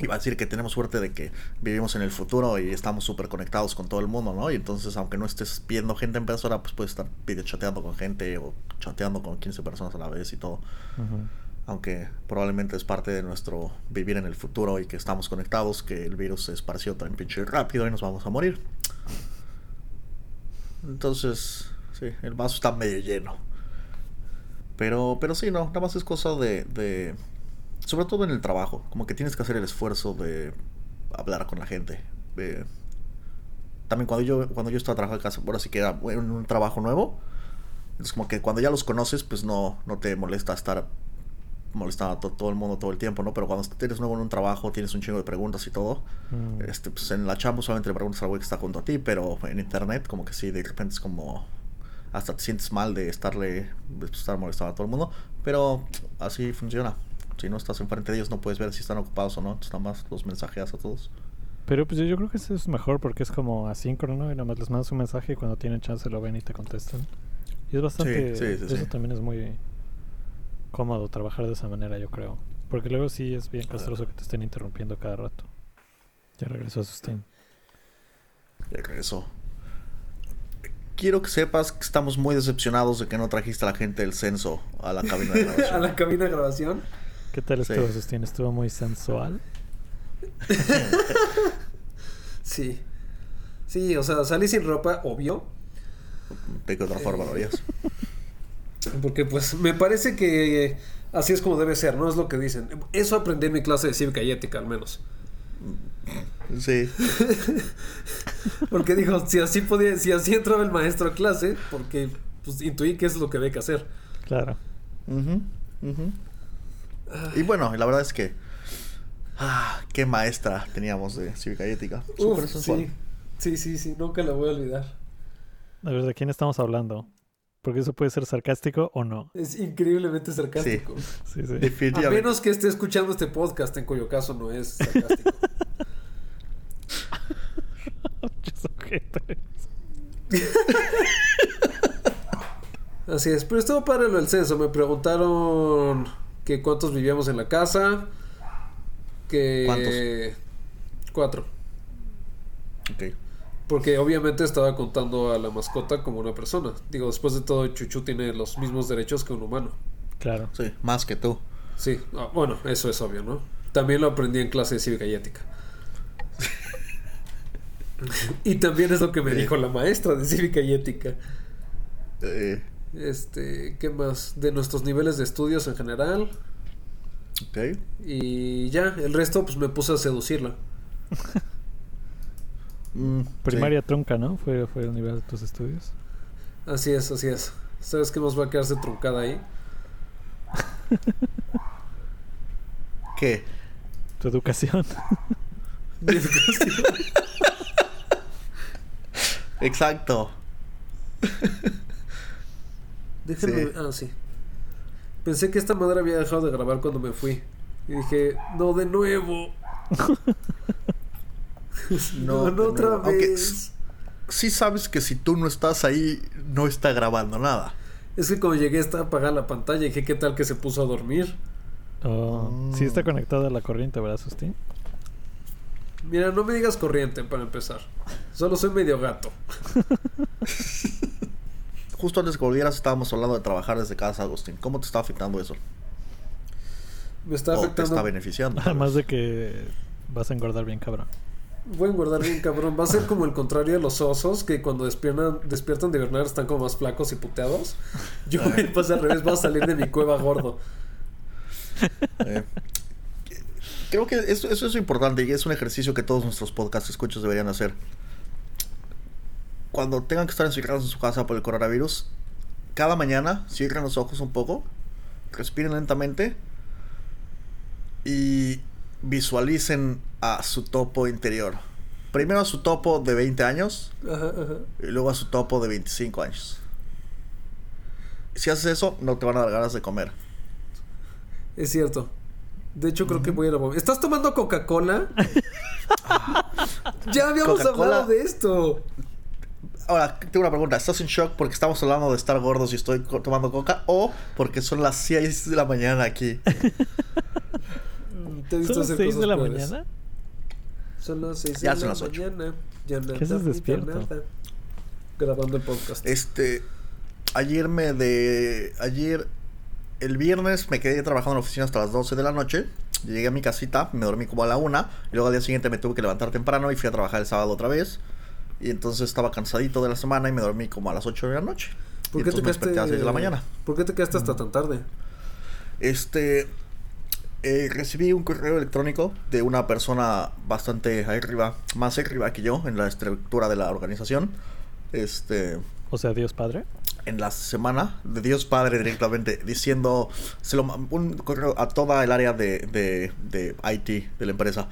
Iba a decir que tenemos suerte de que vivimos en el futuro y estamos súper conectados con todo el mundo, ¿no? Y entonces, aunque no estés viendo gente en persona, pues puedes estar chateando con gente o chateando con 15 personas a la vez y todo. Aunque probablemente es parte de nuestro vivir en el futuro y que estamos conectados, que el virus se esparció tan pinche rápido y nos vamos a morir. Entonces, sí, el vaso está medio lleno. Pero, pero sí, no, nada más es cosa de, de... Sobre todo en el trabajo, como que tienes que hacer el esfuerzo de hablar con la gente. de- también cuando yo, cuando yo estaba trabajando en casa, ahora sí que era en un trabajo nuevo, es como que cuando ya los conoces, pues no, no te molesta estar molestando a to- todo el mundo todo el tiempo, ¿no? Pero cuando eres nuevo en un trabajo, tienes un chingo de preguntas y todo. Mm. Este, pues en la chamba solamente le preguntas al güey que está junto a ti, pero en internet, como que sí, de repente es como. Hasta te sientes mal de estarle. de estar molestando a todo el mundo. Pero así funciona. Si no estás enfrente de ellos, no puedes ver si están ocupados o no. Entonces, nada más los mensajeas a todos. Pero pues yo, yo creo que eso es mejor porque es como asíncrono y nada más les mandas un mensaje y cuando tienen chance lo ven y te contestan. Y es bastante... sí, sí, eso sí. también es muy cómodo trabajar de esa manera, yo creo. Porque luego sí es bien castroso que te estén interrumpiendo cada rato. Ya regresó Sustín. Ya regresó. Quiero que sepas que estamos muy decepcionados de que no trajiste a la gente del censo a la cabina de *laughs* a grabación. la cabina de grabación. ¿Qué tal Sí. estuvo Sustín? ¿Estuvo muy sensual? Sí. Sí, o sea, salí sin ropa, obvio. ¿De qué otra forma lo harías? Porque pues me parece que así es como debe ser, ¿no? Es lo que dicen. Eso aprendí en mi clase de cívica y ética, al menos. Sí. *laughs* Porque dijo, si así podía, si así entraba el maestro a clase, porque pues intuí que es lo que había que hacer. Claro. Ujú, ujú. Y bueno, la verdad es que. Ah, qué maestra teníamos de cívica y ética. Súper Uf, sensual. sí. sí, sí, sí, nunca la voy a olvidar. A ver, ¿de quién estamos hablando? Porque eso puede ser sarcástico o no. Es increíblemente sarcástico. Sí, sí. A Definitivamente. menos que esté escuchando este podcast, en cuyo caso no es sarcástico. *laughs* *laughs* Así es, pero estuvo padre lo del censo. Me preguntaron que cuántos vivíamos en la casa. Que. ¿Cuántos? Cuatro. Ok. Porque obviamente estaba contando a la mascota como una persona. Digo, después de todo, Chuchu tiene los mismos derechos que un humano. Claro. Sí, más que tú. Sí, bueno, eso es obvio, ¿no? También lo aprendí en clase de cívica y ética. *laughs* y también es lo que me dijo la maestra de cívica y ética. Eh, Este, ¿qué más? De nuestros niveles de estudios en general. ok. Y ya, el resto pues me puse a seducirla. *laughs* Mm, Primaria trunca, ¿no? Fue, fue el nivel de tus estudios. Así es, así es. ¿Sabes qué más va a quedarse truncada ahí? *laughs* ¿Qué? Tu educación. *laughs* Mi educación. Exacto. Déjenme. Sí. Ah, sí. Pensé que esta madre había dejado de grabar cuando me fui. Y dije, no, de nuevo. *laughs* No, *laughs* No, otra nuevo. Aunque vez. Sí sabes que si tú no estás ahí, no está grabando nada. Es que cuando llegué estaba apagada la pantalla y dije, ¿qué tal que se puso a dormir? Oh, Sí Mm. está conectada a la corriente, ¿verdad, Sustín? Mira, no me digas corriente para empezar. Solo soy medio gato. *laughs* Justo antes que volvieras estábamos hablando de trabajar desde casa, Agustín. ¿Cómo te está afectando eso? Me está ¿O te afectando. está beneficiando? Además de que vas a engordar bien, cabrón. Voy a engordar bien, cabrón. Va a ser como el contrario de los osos, que cuando despiertan, despiertan de hibernar están como más flacos y puteados. Yo voy a pasar al revés, voy a salir de mi cueva gordo. Eh, creo que eso, eso es importante y es un ejercicio que todos nuestros podcast escuchos deberían hacer. Cuando tengan que estar encerrados en su casa por el coronavirus, cada mañana cierren los ojos un poco, respiren lentamente y visualicen a su topo interior. Primero a su topo de 20 años Ajá, ajá. y luego a su topo de 25 años. Si haces eso, no te van a dar ganas de comer. Es cierto. De hecho, creo que voy a ir a vom- ¿Estás tomando Coca-Cola? *laughs* ya habíamos hablado de esto. Ahora, tengo una pregunta. ¿Estás en shock porque estamos hablando de estar gordos y estoy co- tomando coca? ¿O porque son las 6 de la mañana aquí? Mm, Te ¿Son las hacer 6 de la peores. mañana? Son las 6 Ya de son la las ocho. mañana. Ya nada, ¿Qué haces despierto? nada. Grabando el podcast. Este. Ayer me de. Ayer. El viernes me quedé trabajando en la oficina hasta las 12 de la noche. Llegué a mi casita, me dormí como a la una. Y luego al día siguiente me tuve que levantar temprano y fui a trabajar el sábado otra vez. Y entonces estaba cansadito de la semana y me dormí como a las 8 de la noche. ¿Por y qué te quedaste desperté a las 6 de la mañana. ¿Por qué te quedaste hasta tan tarde? Este. eh, recibí un correo electrónico de una persona bastante arriba, más arriba que yo en la estructura de la organización. Este. O sea, Dios Padre. En la semana de Dios Padre directamente diciendo se lo, ma- un correo a toda el área de, de, de IT de la empresa.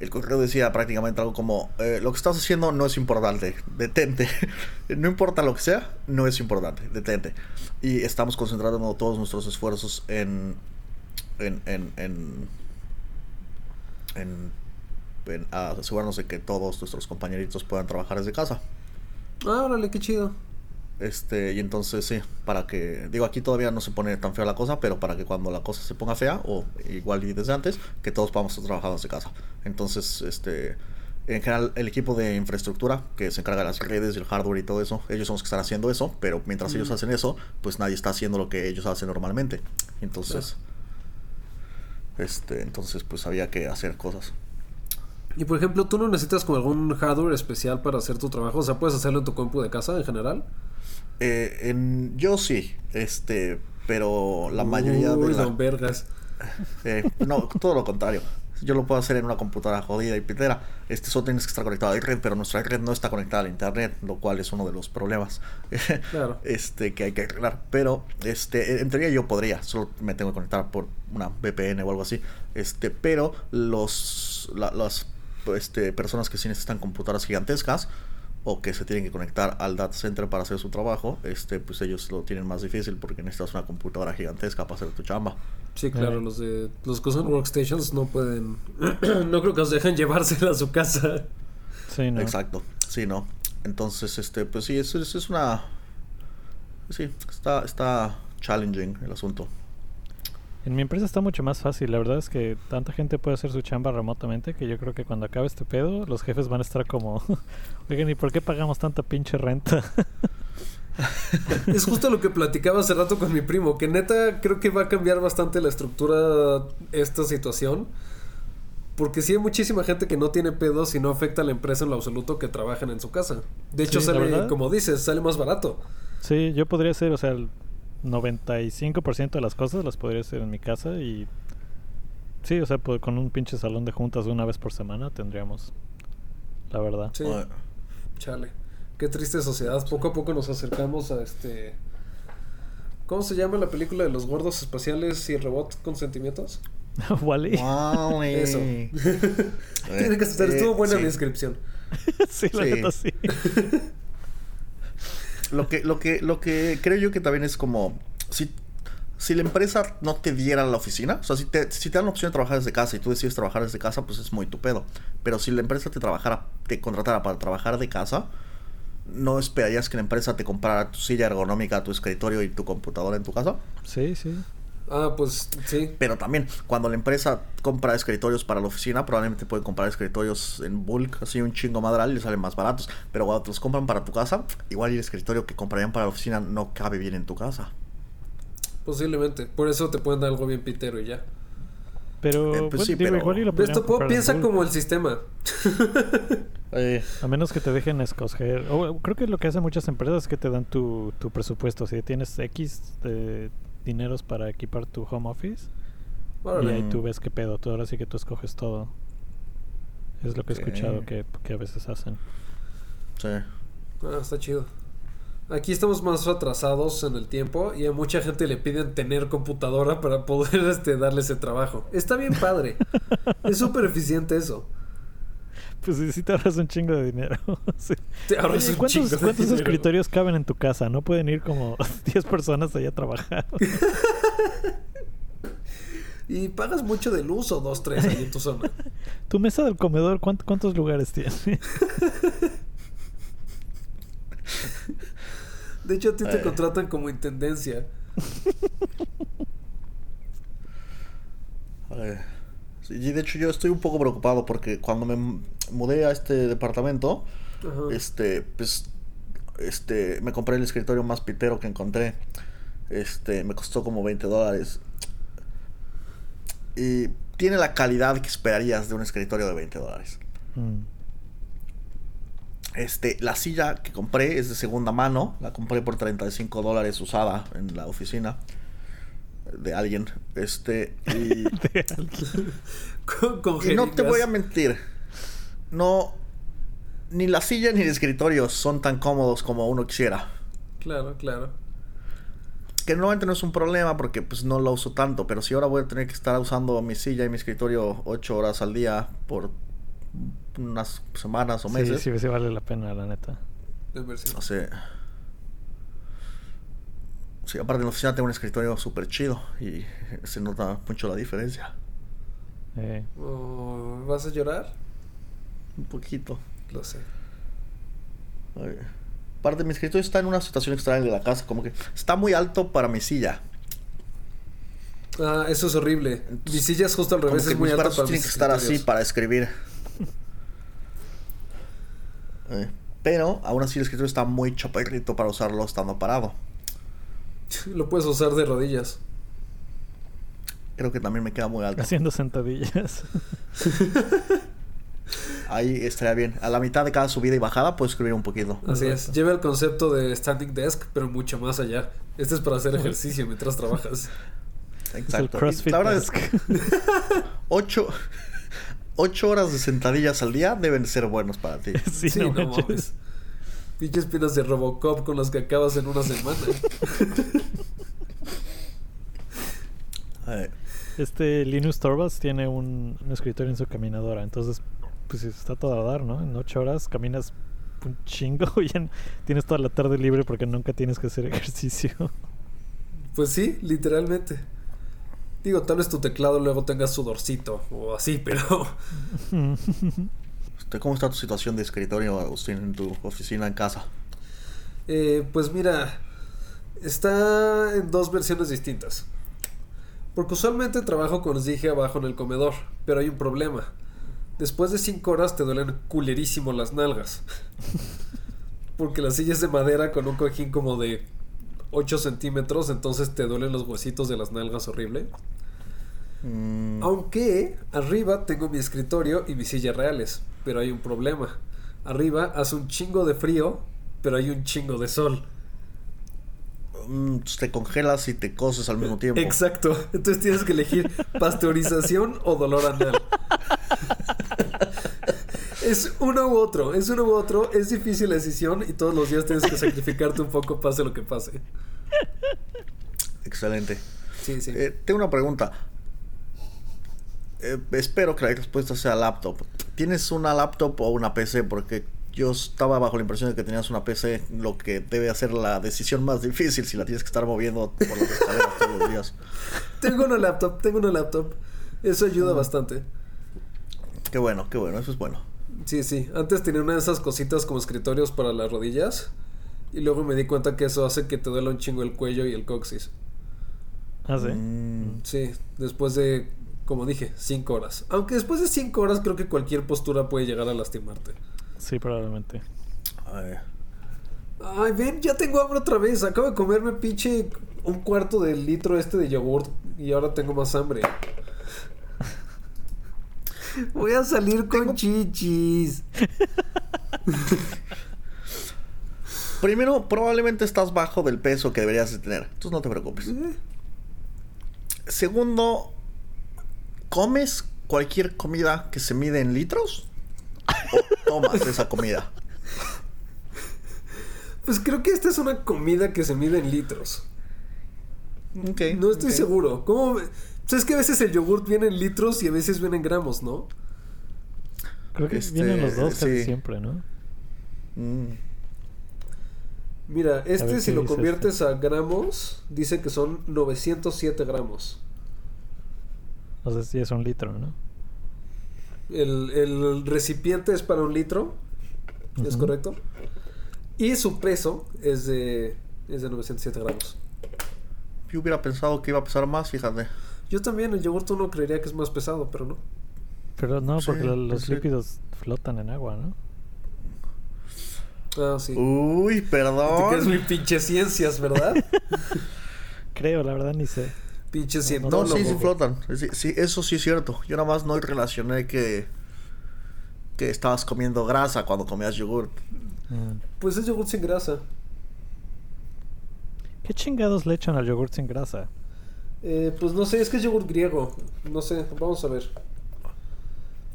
El correo decía prácticamente algo como eh, lo que estás haciendo no es importante, detente. *laughs* no importa lo que sea, no es importante, detente. Y estamos concentrando todos nuestros esfuerzos en en, en, en, asegurarnos de que todos nuestros compañeritos puedan trabajar desde casa. Ah, órale, qué chido. Este, y entonces sí, para que, digo, aquí todavía no se pone tan fea la cosa, pero para que cuando la cosa se ponga fea, o igual y desde antes, que todos podamos estar trabajando desde casa. Entonces, este, en general, el equipo de infraestructura que se encarga de las redes y el hardware y todo eso, ellos son los que están haciendo eso, pero mientras ellos Mm. hacen eso, pues nadie está haciendo lo que ellos hacen normalmente. Entonces, este, entonces, pues había que hacer cosas. Y por ejemplo, ¿tú no necesitas como algún hardware especial para hacer tu trabajo? O sea, ¿puedes hacerlo en tu compu de casa en general? Eh, en, yo sí, este, pero la mayoría Uy, de la, vergas. *laughs* Eh, no, todo lo contrario. Yo lo puedo hacer en una computadora jodida y pitera. Este solo tienes que estar conectado a red, pero nuestra red no está conectada al internet, lo cual es uno de los problemas *laughs* Claro. este que hay que arreglar. Pero este, en teoría yo podría, solo me tengo que conectar por una VPN o algo así. Este, pero los la- las este, personas que sí necesitan computadoras gigantescas o que se tienen que conectar al data center para hacer su trabajo, este, pues ellos lo tienen más difícil porque necesitas una computadora gigantesca para hacer tu chamba. Sí, claro, los de los que usan workstations no pueden, *clears throat* no creo que os dejen *laughs* llevársela a su casa. Sí, no. Exacto, sí, ¿no? Entonces, este, pues sí, eso, eso es una... Sí, está, está challenging el asunto. En mi empresa está mucho más fácil. La verdad es que tanta gente puede hacer su chamba remotamente que yo creo que cuando acabe este pedo, los jefes van a estar como, *laughs* oigan, ¿y por qué pagamos tanta pinche renta? Es justo lo que platicaba hace rato con mi primo, que neta creo que va a cambiar bastante la estructura esta situación. Porque sí hay muchísima gente que no tiene pedos y no afecta a la empresa en lo absoluto que trabajan en su casa. De hecho, Sí, sale, como dices, sale más barato. sí, yo podría hacer, o sea, el 95% de las cosas las podría hacer en mi casa y... Sí, o sea, pues, con un pinche salón de juntas una vez por semana tendríamos, la verdad. Sí, Bueno, chale. Qué triste sociedad. Poco a poco nos acercamos a este... ¿Cómo se llama la película de los gordos espaciales y robots con sentimientos? *laughs* Wally. Wow, eh. Eso. *laughs* Tiene que estar, Eh, estuvo buena sí. mi descripción. *laughs* sí, la Sí. neta sí. Lo que, lo que, lo que creo yo que también es como si, si la empresa no te diera la oficina, o sea, si te, si te dan la opción de trabajar desde casa y tú decides trabajar desde casa, pues es muy tu pedo. Pero si la empresa te trabajara, te contratara para trabajar de casa, ¿no esperarías que la empresa te comprara tu silla ergonómica, tu escritorio y tu computadora en tu casa? Sí, sí. Ah, pues sí. Pero también, cuando la empresa compra escritorios para la oficina, probablemente pueden comprar escritorios en bulk, así un chingo madral y les salen más baratos. Pero cuando te los compran para tu casa, igual el escritorio que comprarían para la oficina no cabe bien en tu casa. Posiblemente. Por eso te pueden dar algo bien pitero y ya. Pero, Eh, pues bueno, sí, digo, pero- igual y lo comprar en piensa bulk. como el sistema. *laughs* Eh, A menos que te dejen escoger. Creo que lo que hacen muchas empresas es que te dan tu, tu presupuesto. Si tienes X de dineros para equipar tu home office, y ahí tú ves qué pedo. Tú ahora sí que tú escoges todo. Es lo que he escuchado que a veces hacen. sí. Ah, está chido. Aquí estamos más atrasados en el tiempo y a mucha gente le piden tener computadora para poder *laughs* este, darle ese trabajo. Está bien padre. *laughs* es súper eficiente eso. *laughs* Pues sí, sí te ahorras un chingo de dinero. *laughs* Sí. Te ahorras Oye, un ¿cuántos, chingo de cuántos dinero. escritorios caben en tu casa? No pueden ir como *laughs* 10 personas allá a trabajar. Y pagas mucho de luz o dos, tres ahí en tu zona. tu mesa del comedor, ¿cuánt- ¿cuántos lugares tiene? De hecho, a ti te contratan como intendencia. Sí, y de hecho yo estoy un poco preocupado porque cuando me mudé a este departamento, Ajá. este, pues, este, me compré el escritorio más pitero que encontré. Este, me costó como 20 dólares. Y tiene la calidad que esperarías de un escritorio de 20 dólares. Mm. Este, la silla que compré es de segunda mano. La compré por 35 dólares usada en la oficina de alguien. Este, y, *laughs* De alguien. Con, con y no te voy a mentir. No, ni la silla ni el escritorio son tan cómodos como uno quisiera. Claro, claro. Que normalmente no es un problema porque pues no lo uso tanto. Pero si ahora voy a tener que estar usando mi silla y mi escritorio 8 horas al día por unas semanas o Sí, meses. sí, sí vale la pena, la neta. De inversión. No sé. Sí, aparte en la oficina tengo un escritorio súper chido y *laughs* se nota mucho la diferencia. Eh, Oh, ¿Vas a llorar? Un poquito. Lo sé. Ay. Aparte, mi escritorio está en una situación extraña de la casa, como que está muy alto para mi silla. Ah, eso es horrible. Mi silla es justo al Como revés, que es muy brazos para tienen que estar así para escribir. *laughs* Eh, Pero aún así el escritorio está muy chaparrito para usarlo estando parado. *laughs* Lo puedes usar de rodillas. Creo que también me queda muy alto. haciendo sentadillas. *laughs* Ahí estaría bien. A la mitad de cada subida y bajada puedo escribir un poquito. Así es. Lleva el concepto de standing desk, pero mucho más allá. Este es para hacer ejercicio mientras trabajas. Es el Exacto. La verdad es desk. *laughs* ocho, ocho horas de sentadillas al día deben ser buenos para ti. sí, Sí, no mames. Pinches pinas de Robocop con las que acabas en una semana. Este Linus Torvalds tiene un, un escritorio en su caminadora, entonces pues está todo a dar, ¿no? En ocho horas caminas un chingo *laughs* y tienes toda la tarde libre porque nunca tienes que hacer ejercicio. Pues sí, literalmente. Digo, tal vez tu teclado luego tenga sudorcito o así, pero *laughs* *laughs* ¿Cómo está tu situación de escritorio, Agustín, en tu oficina en casa? Eh, pues mira, está en dos versiones distintas. Porque usualmente trabajo les dije abajo en el comedor, pero hay un problema. Después de 5 horas te duelen culerísimo las nalgas. *laughs* Porque la silla es de madera con un cojín como de 8 centímetros, entonces te duelen los huesitos de las nalgas horrible. Mm, Aunque arriba tengo mi escritorio y mi silla reales, pero hay un problema. Arriba hace un chingo de frío, pero hay un chingo de sol. mm, te congelas y te coses al mismo tiempo. Exacto. Entonces tienes que elegir pasteurización o dolor anal. Es uno u otro, es uno u otro, es difícil la decisión y todos los días tienes que sacrificarte un poco pase lo que pase. Excelente. Sí, sí. Eh, tengo una pregunta. Eh, espero que la respuesta sea laptop. ¿Tienes una laptop o una PC? Porque yo estaba bajo la impresión de que tenías una PC, lo que debe hacer la decisión más difícil si la tienes que estar moviendo por las escaleras todos los días. *laughs* Tengo una laptop, tengo una laptop. Eso ayuda bastante. Qué bueno, qué bueno, eso es bueno. Sí, sí. Antes tenía una de esas cositas como escritorios para las rodillas. Y luego me di cuenta que eso hace que te duela un chingo el cuello y el coxis. Ah, sí. Mm, Sí, después de, como dije, 5 horas. Aunque después de 5 horas creo que cualquier postura puede llegar a lastimarte. Sí, probablemente. ay, Ay, ven, ya tengo hambre otra vez. Acabo de comerme pinche un cuarto de litro este de yogurt y ahora tengo más hambre. Voy a salir con chichis. *laughs* Primero, probablemente estás bajo del peso que deberías de tener. Entonces no te preocupes. Eh, Segundo, ¿comes cualquier comida que se mide en litros? ¿O tomas esa comida? Pues creo que esta es una comida que se mide en litros. Ok, No estoy seguro. ¿Cómo? Pues es que a veces el yogurt viene en litros y a veces viene en gramos, ¿no? Creo que Este, vienen los dos casi sí. siempre, ¿no? Mm, Mira, este si lo conviertes a gramos, dice que son 907 gramos. O sea, sí es un litro, ¿no? El, el recipiente es para un litro, ¿es correcto? Y su peso es de, es de 907 gramos. yo hubiera pensado que iba a pesar más, fíjate. Yo también, el yogurt uno creería que es más pesado, pero no. Pero no, porque Sí, lo- los sí. lípidos flotan en agua, ¿no? Ah, sí. Uy, Te crees muy perdón. pinche ciencias, ¿verdad? *laughs* Creo, la verdad ni sé. Pinche No, sí, sí flotan. Sí, sí, eso sí es cierto. Yo nada más no relacioné que que estabas comiendo grasa cuando comías yogurt. Mm. Pues es yogurt sin grasa. ¿Qué chingados le echan al yogurt sin grasa? Eh, pues no sé, es que es yogurt griego. No sé, vamos a ver.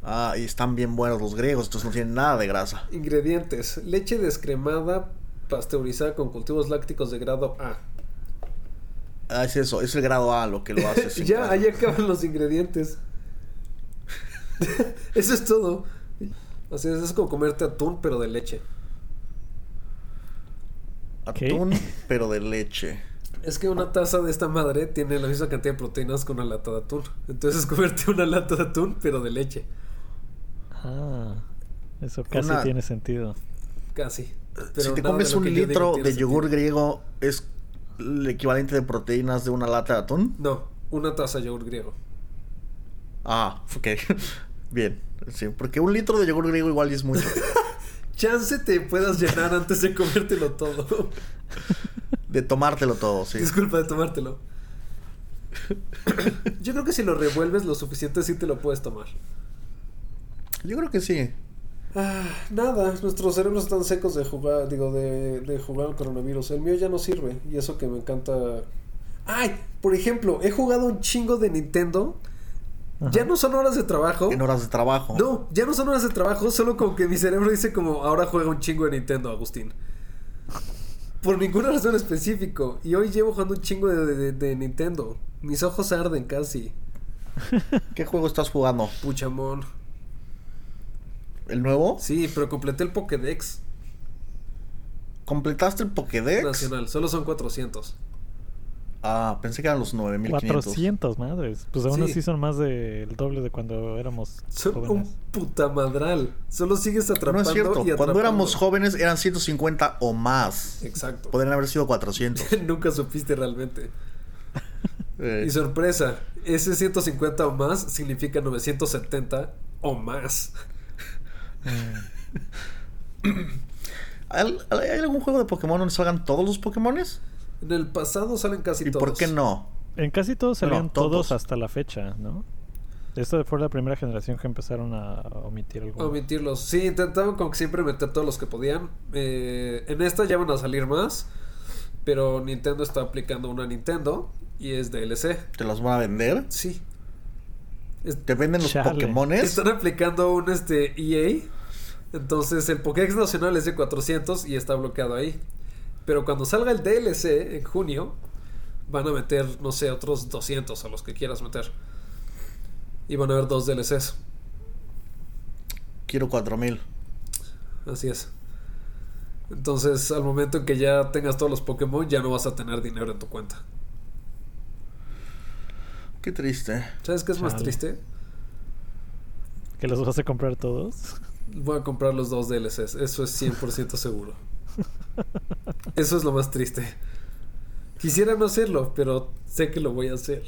Ah, y están bien buenos los griegos, entonces no tienen nada de grasa. Ingredientes: leche descremada pasteurizada con cultivos lácticos de grado A. Ah, es eso, es el grado A lo que lo hace. *laughs* sin ya, ahí acaban los ingredientes. *laughs* Eso es todo. Así es, es como comerte atún, pero de leche. ¿Qué? Atún, *laughs* pero de leche. Es que una taza de esta madre tiene la misma cantidad de proteínas que una lata de atún. Entonces es comerte una lata de atún, pero de leche. Ah, eso casi Una- tiene sentido. Casi. Pero si te comes un litro de yogur griego, ¿es el equivalente de proteínas de una lata de atún? No, una taza de yogur griego. Ah, ok. *laughs* Bien. Sí, porque un litro de yogur griego igual es mucho. *laughs* Chance te puedas llenar antes de comértelo todo. De tomártelo todo, sí. Disculpa de tomártelo. *coughs* Yo creo que si lo revuelves lo suficiente sí te lo puedes tomar. Yo creo que sí. Ah, nada, nuestros cerebros están secos de jugar, digo, de, de jugar al coronavirus. El mío ya no sirve y eso que me encanta. Ay, por ejemplo, he jugado un chingo de Nintendo. Ya no son horas de trabajo. En horas de trabajo. No, ya no son horas de trabajo, solo como que mi cerebro dice como ahora juega un chingo de Nintendo, Agustín. Por ninguna razón específico. Y hoy llevo jugando un chingo de, de- de Nintendo. Mis ojos arden casi. *laughs* ¿Qué juego estás jugando? Puchamón. ¿El nuevo? Sí, pero completé el Pokédex ¿Completaste el Pokédex? nacional. Solo son 400. Ah, pensé que eran los 9500. 400, madres. Pues aún Sí. así son más del doble de cuando éramos Son jóvenes. un putamadral. Solo sigues No atrapando es cierto. y Cuando éramos jóvenes eran 150 o más. Exacto. Podrían haber sido 400. *laughs* Nunca supiste realmente. *laughs* Eh, Y sorpresa, ese 150 o más significa 970 o más. ¿Hay, hay algún juego de Pokémon donde salgan todos los Pokémones? En el pasado salen casi ¿Y todos. por qué no? En casi todos salían todos. todos hasta la fecha, ¿no? Esta fue la primera generación que empezaron a omitir algo. Omitirlos. Sí, intentaban como que siempre meter todos los que podían. Eh, en esta ya van a salir más. Pero Nintendo está aplicando una Nintendo. Y es DLC. ¿Te los van a vender? Sí. Es- ¿Te venden los Chale. Pokémones? Están aplicando un este EA. Entonces el Pokédex nacional es de 400 y está bloqueado ahí. Pero cuando salga el DLC en junio, van a meter, no sé, otros 200 a los que quieras meter. Y van a haber dos DLCs. Quiero 4000. Así es. Entonces, al momento en que ya tengas todos los Pokémon, ya no vas a tener dinero en tu cuenta. Qué triste. ¿Sabes qué es más triste? ¿Que los vas a comprar todos? Voy a comprar los dos DLCs. Eso es 100% seguro. Eso es lo más triste. Quisiera no hacerlo, pero sé que lo voy a hacer.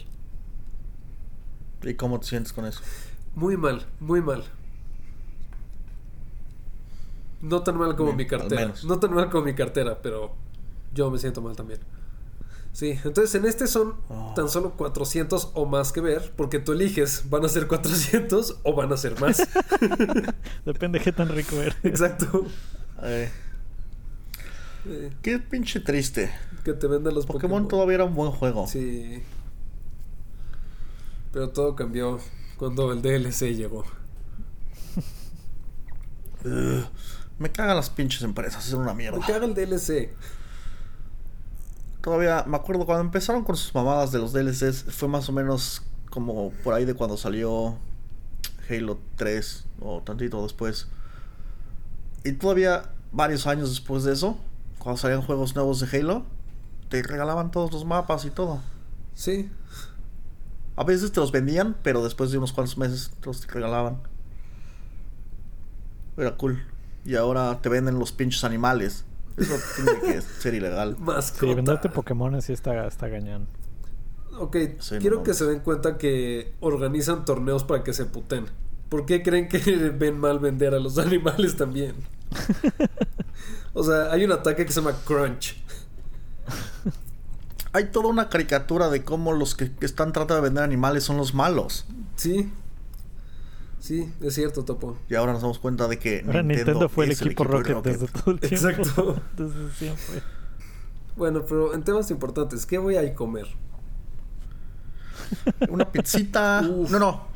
¿Y cómo te sientes con eso? Muy mal, muy mal. No tan mal como Bien, mi cartera. No tan mal como mi cartera, pero yo me siento mal también. Sí, entonces en este son Oh. tan solo 400 o más que ver, porque tú eliges, van a ser 400 o van a ser más. *laughs* *laughs* Depende de qué tan rico eres. Exacto. Eh, Eh, qué pinche triste. que te vendan los Pokémon, Pokémon. todavía era un buen juego. Sí. Pero todo cambió cuando el DLC llegó. *laughs* Me cagan las pinches empresas, es una mierda. Me caga el DLC. Todavía me acuerdo cuando empezaron con sus mamadas de los DLCs, fue más o menos como por ahí de cuando salió Halo 3 o tantito después. Y todavía varios años después de eso, cuando salían juegos nuevos de Halo, te regalaban todos los mapas y todo. Sí. A veces te los vendían, pero después de unos cuantos meses te los regalaban. Era cool. Y ahora te venden los pinches animales. Eso tiene que ser ilegal. Mascota. Sí, venderte Pokémon sí está, está. Ok, Sí, quiero no que se den cuenta que organizan torneos para que se puten. ¿Por qué creen que *laughs* ven mal vender a los animales también? *laughs* o sea, hay un ataque que se llama Crunch. Hay toda una caricatura de cómo los que que están tratando de vender animales son los malos. Sí. Sí, es cierto, Topo. Y ahora nos damos cuenta de que Ahora Nintendo, fue el es equipo, de Rocket, desde todo el tiempo. Exacto. *laughs* desde siempre. Bueno, pero en temas importantes, ¿qué voy a ir comer? *laughs* Una pizzita. Uf. no, no.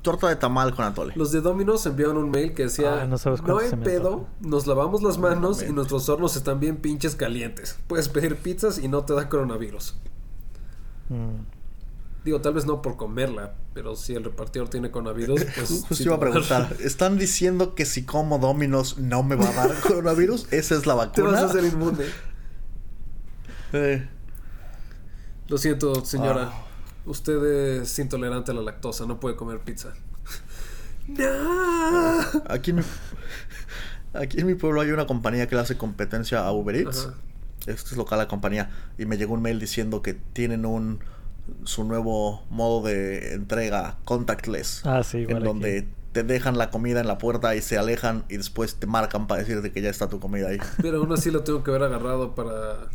Torta de tamal con atole. Los de Domino's enviaron un mail que decía: Ah, no sabes No cuánto hay pedo, antoja". nos lavamos las manos y nuestros hornos están bien pinches calientes. Puedes pedir pizzas y no te da coronavirus. Mm. Digo, tal vez no por comerla, pero si el repartidor tiene coronavirus, pues. Justo sí iba a te preguntar, ¿están diciendo que si como Dominos no me va a dar coronavirus? ¿Esa es la *laughs* Te vacuna? vas a hacer inmune. Eh, Lo siento, señora. Ah. Usted es intolerante a la lactosa, no puede comer pizza. *laughs* no. Aquí en, mi, aquí en mi pueblo hay una compañía que le hace competencia a Uber Eats. Ajá. Esto es local la compañía. Y me llegó un mail diciendo que tienen un su nuevo modo de entrega contactless. Ah, sí, igual en aquí. donde te dejan la comida en la puerta y se alejan y después te marcan para decirte que ya está tu comida ahí. *laughs* Pero aún así lo tengo que haber agarrado para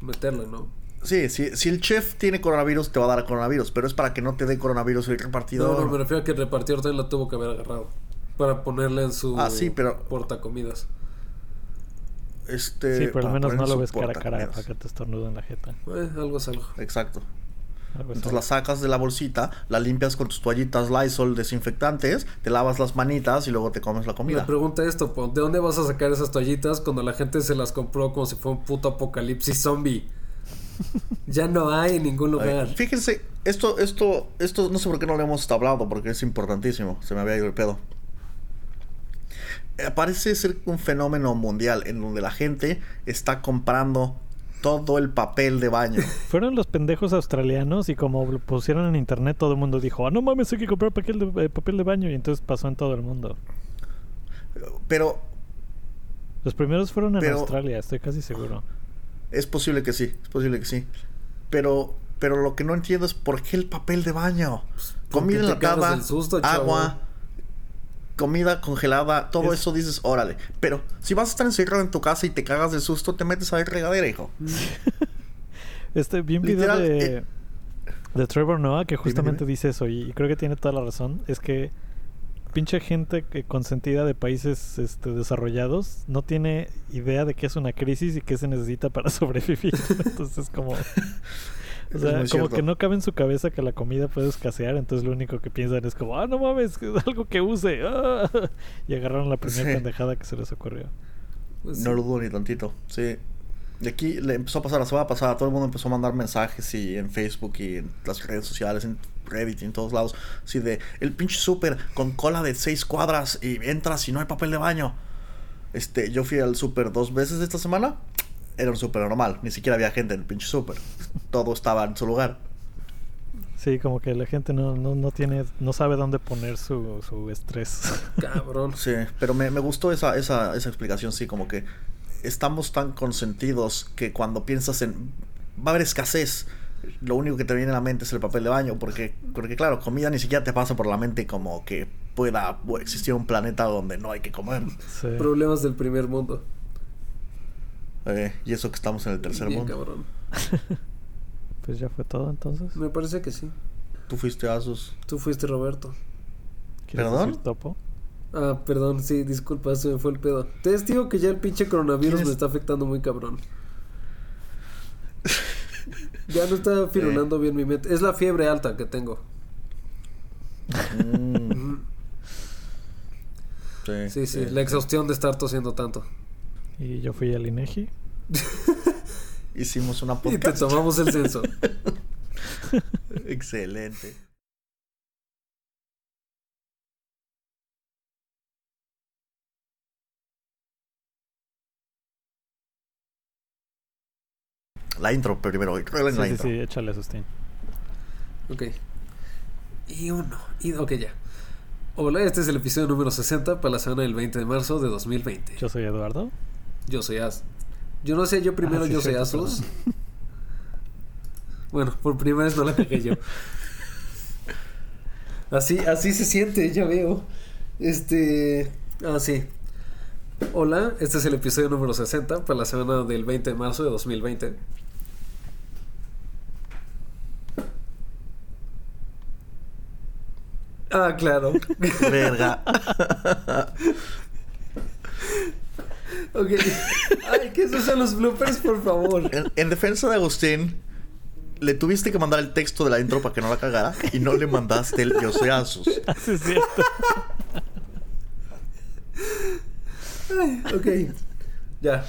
meterla, ¿no? Sí, sí, si el chef tiene coronavirus, te va a dar coronavirus, pero es para que no te dé coronavirus el repartidor. No, no, me refiero a que el repartidor también lo tuvo que haber agarrado. Para ponerle en su Ah, sí, pero- portacomidas. Este, Sí, pero al menos no lo ves cara a cara para que te estornude en la jeta. Eh, algo es algo. Exacto. Algo Entonces la sacas de la bolsita, la limpias con tus toallitas Lysol desinfectantes, te lavas las manitas y luego te comes la Me comida. pregunta esto, po, ¿de dónde vas a sacar esas toallitas cuando la gente se las compró como si fuera un puto apocalipsis zombie? *laughs* ya no hay en ningún Ay, lugar. Fíjense, esto, esto, esto, no sé por qué no lo hemos hablado, porque es importantísimo. Se me había ido el pedo. Parece ser un fenómeno mundial en donde la gente está comprando todo el papel de baño. *laughs* Fueron los pendejos australianos y como lo pusieron en internet todo el mundo dijo, ah, no mames, hay que comprar papel de, eh, papel de baño y entonces pasó en todo el mundo. Pero Los primeros fueron en Pero- Australia, estoy casi seguro. es posible que sí, es posible que sí. Pero, pero lo que no entiendo es por qué el papel de baño. porque Comida cagas enlatada, del susto, chavo. agua, comida congelada, todo Es- eso dices, órale. Pero si vas a estar encerrado en tu casa y te cagas del susto, te metes a la regadera, hijo. *laughs* Este, vi un video de, eh, de Trevor Noah que justamente dime. dice eso y, y creo que tiene toda la razón. Es que pinche gente que consentida de países este, desarrollados no tiene idea de qué es una crisis y qué se necesita para *laughs* sobrevivir. *laughs* Entonces como... O sea, como cierto. que no cabe en su cabeza que la comida puede escasear, entonces lo único que piensan es como, ah, no mames, *laughs* es algo que use. ah". *laughs* Y agarraron la primera Sí. pendejada que se les ocurrió. Pues No lo dudo ni tantito, sí. Y aquí le empezó a pasar la semana pasada, todo el mundo empezó a mandar mensajes y en Facebook y en las redes sociales, en Reddit y en todos lados, así de el pinche súper con cola de seis cuadras y entras y no hay papel de baño. Este, yo fui al súper dos veces esta semana, era un súper normal, ni siquiera había gente en el pinche súper, todo estaba en su lugar. Sí, como que la gente no, no, no tiene, no sabe dónde poner su, su estrés. Cabrón. Sí, pero me, me gustó esa, esa, esa explicación, sí, como que estamos tan consentidos que cuando piensas en va a haber escasez, lo único que te viene a la mente es el papel de baño, porque, porque claro, comida ni siquiera te pasa por la mente como que pueda existir un planeta donde no hay que comer. Sí. Problemas del primer mundo. Eh, y eso que estamos en el tercer Bien, mundo. cabrón. *laughs* Pues ya fue todo entonces. Me parece que sí. Tú fuiste Asus. Tú fuiste Roberto. ¿Quieres ¿Perdón? decir topo? Ah, perdón, sí, disculpa, se me fue el pedo. Te digo que ya el pinche coronavirus ¿Quién me es? está afectando muy cabrón. Ya no está firulando bien mi mente. Es la fiebre alta que tengo. Mm, sí, Sí, sí, la exhaustión de estar tosiendo tanto. Y yo fui al INEGI. *laughs* Hicimos una Y te podcast. tomamos el censo. *laughs* Excelente. La intro primero. Sí, la sí, intro. sí, échale Sustín. Ok. Y uno. Y, ok, ya. Hola, este es el episodio número 60 para la semana del 20 de marzo de 2020. Yo soy Eduardo. Yo soy As. Yo no sé, yo primero Ah, sí, yo soy Asus. Bueno, por primera vez no la cagué yo. Así, así se siente, ya veo. Este. Ah, sí. Hola, este es el episodio número 60 para la semana del 20 de marzo de 2020. Ah, claro. Verga. *laughs* ok. Ay, que esos son los bloopers, por favor. En, en defensa de Agustín, le tuviste que mandar el texto de la intro para que no la cagara y no le mandaste el Yo soy Asus. Ah, sí, es cierto. Ay, ok. Ya.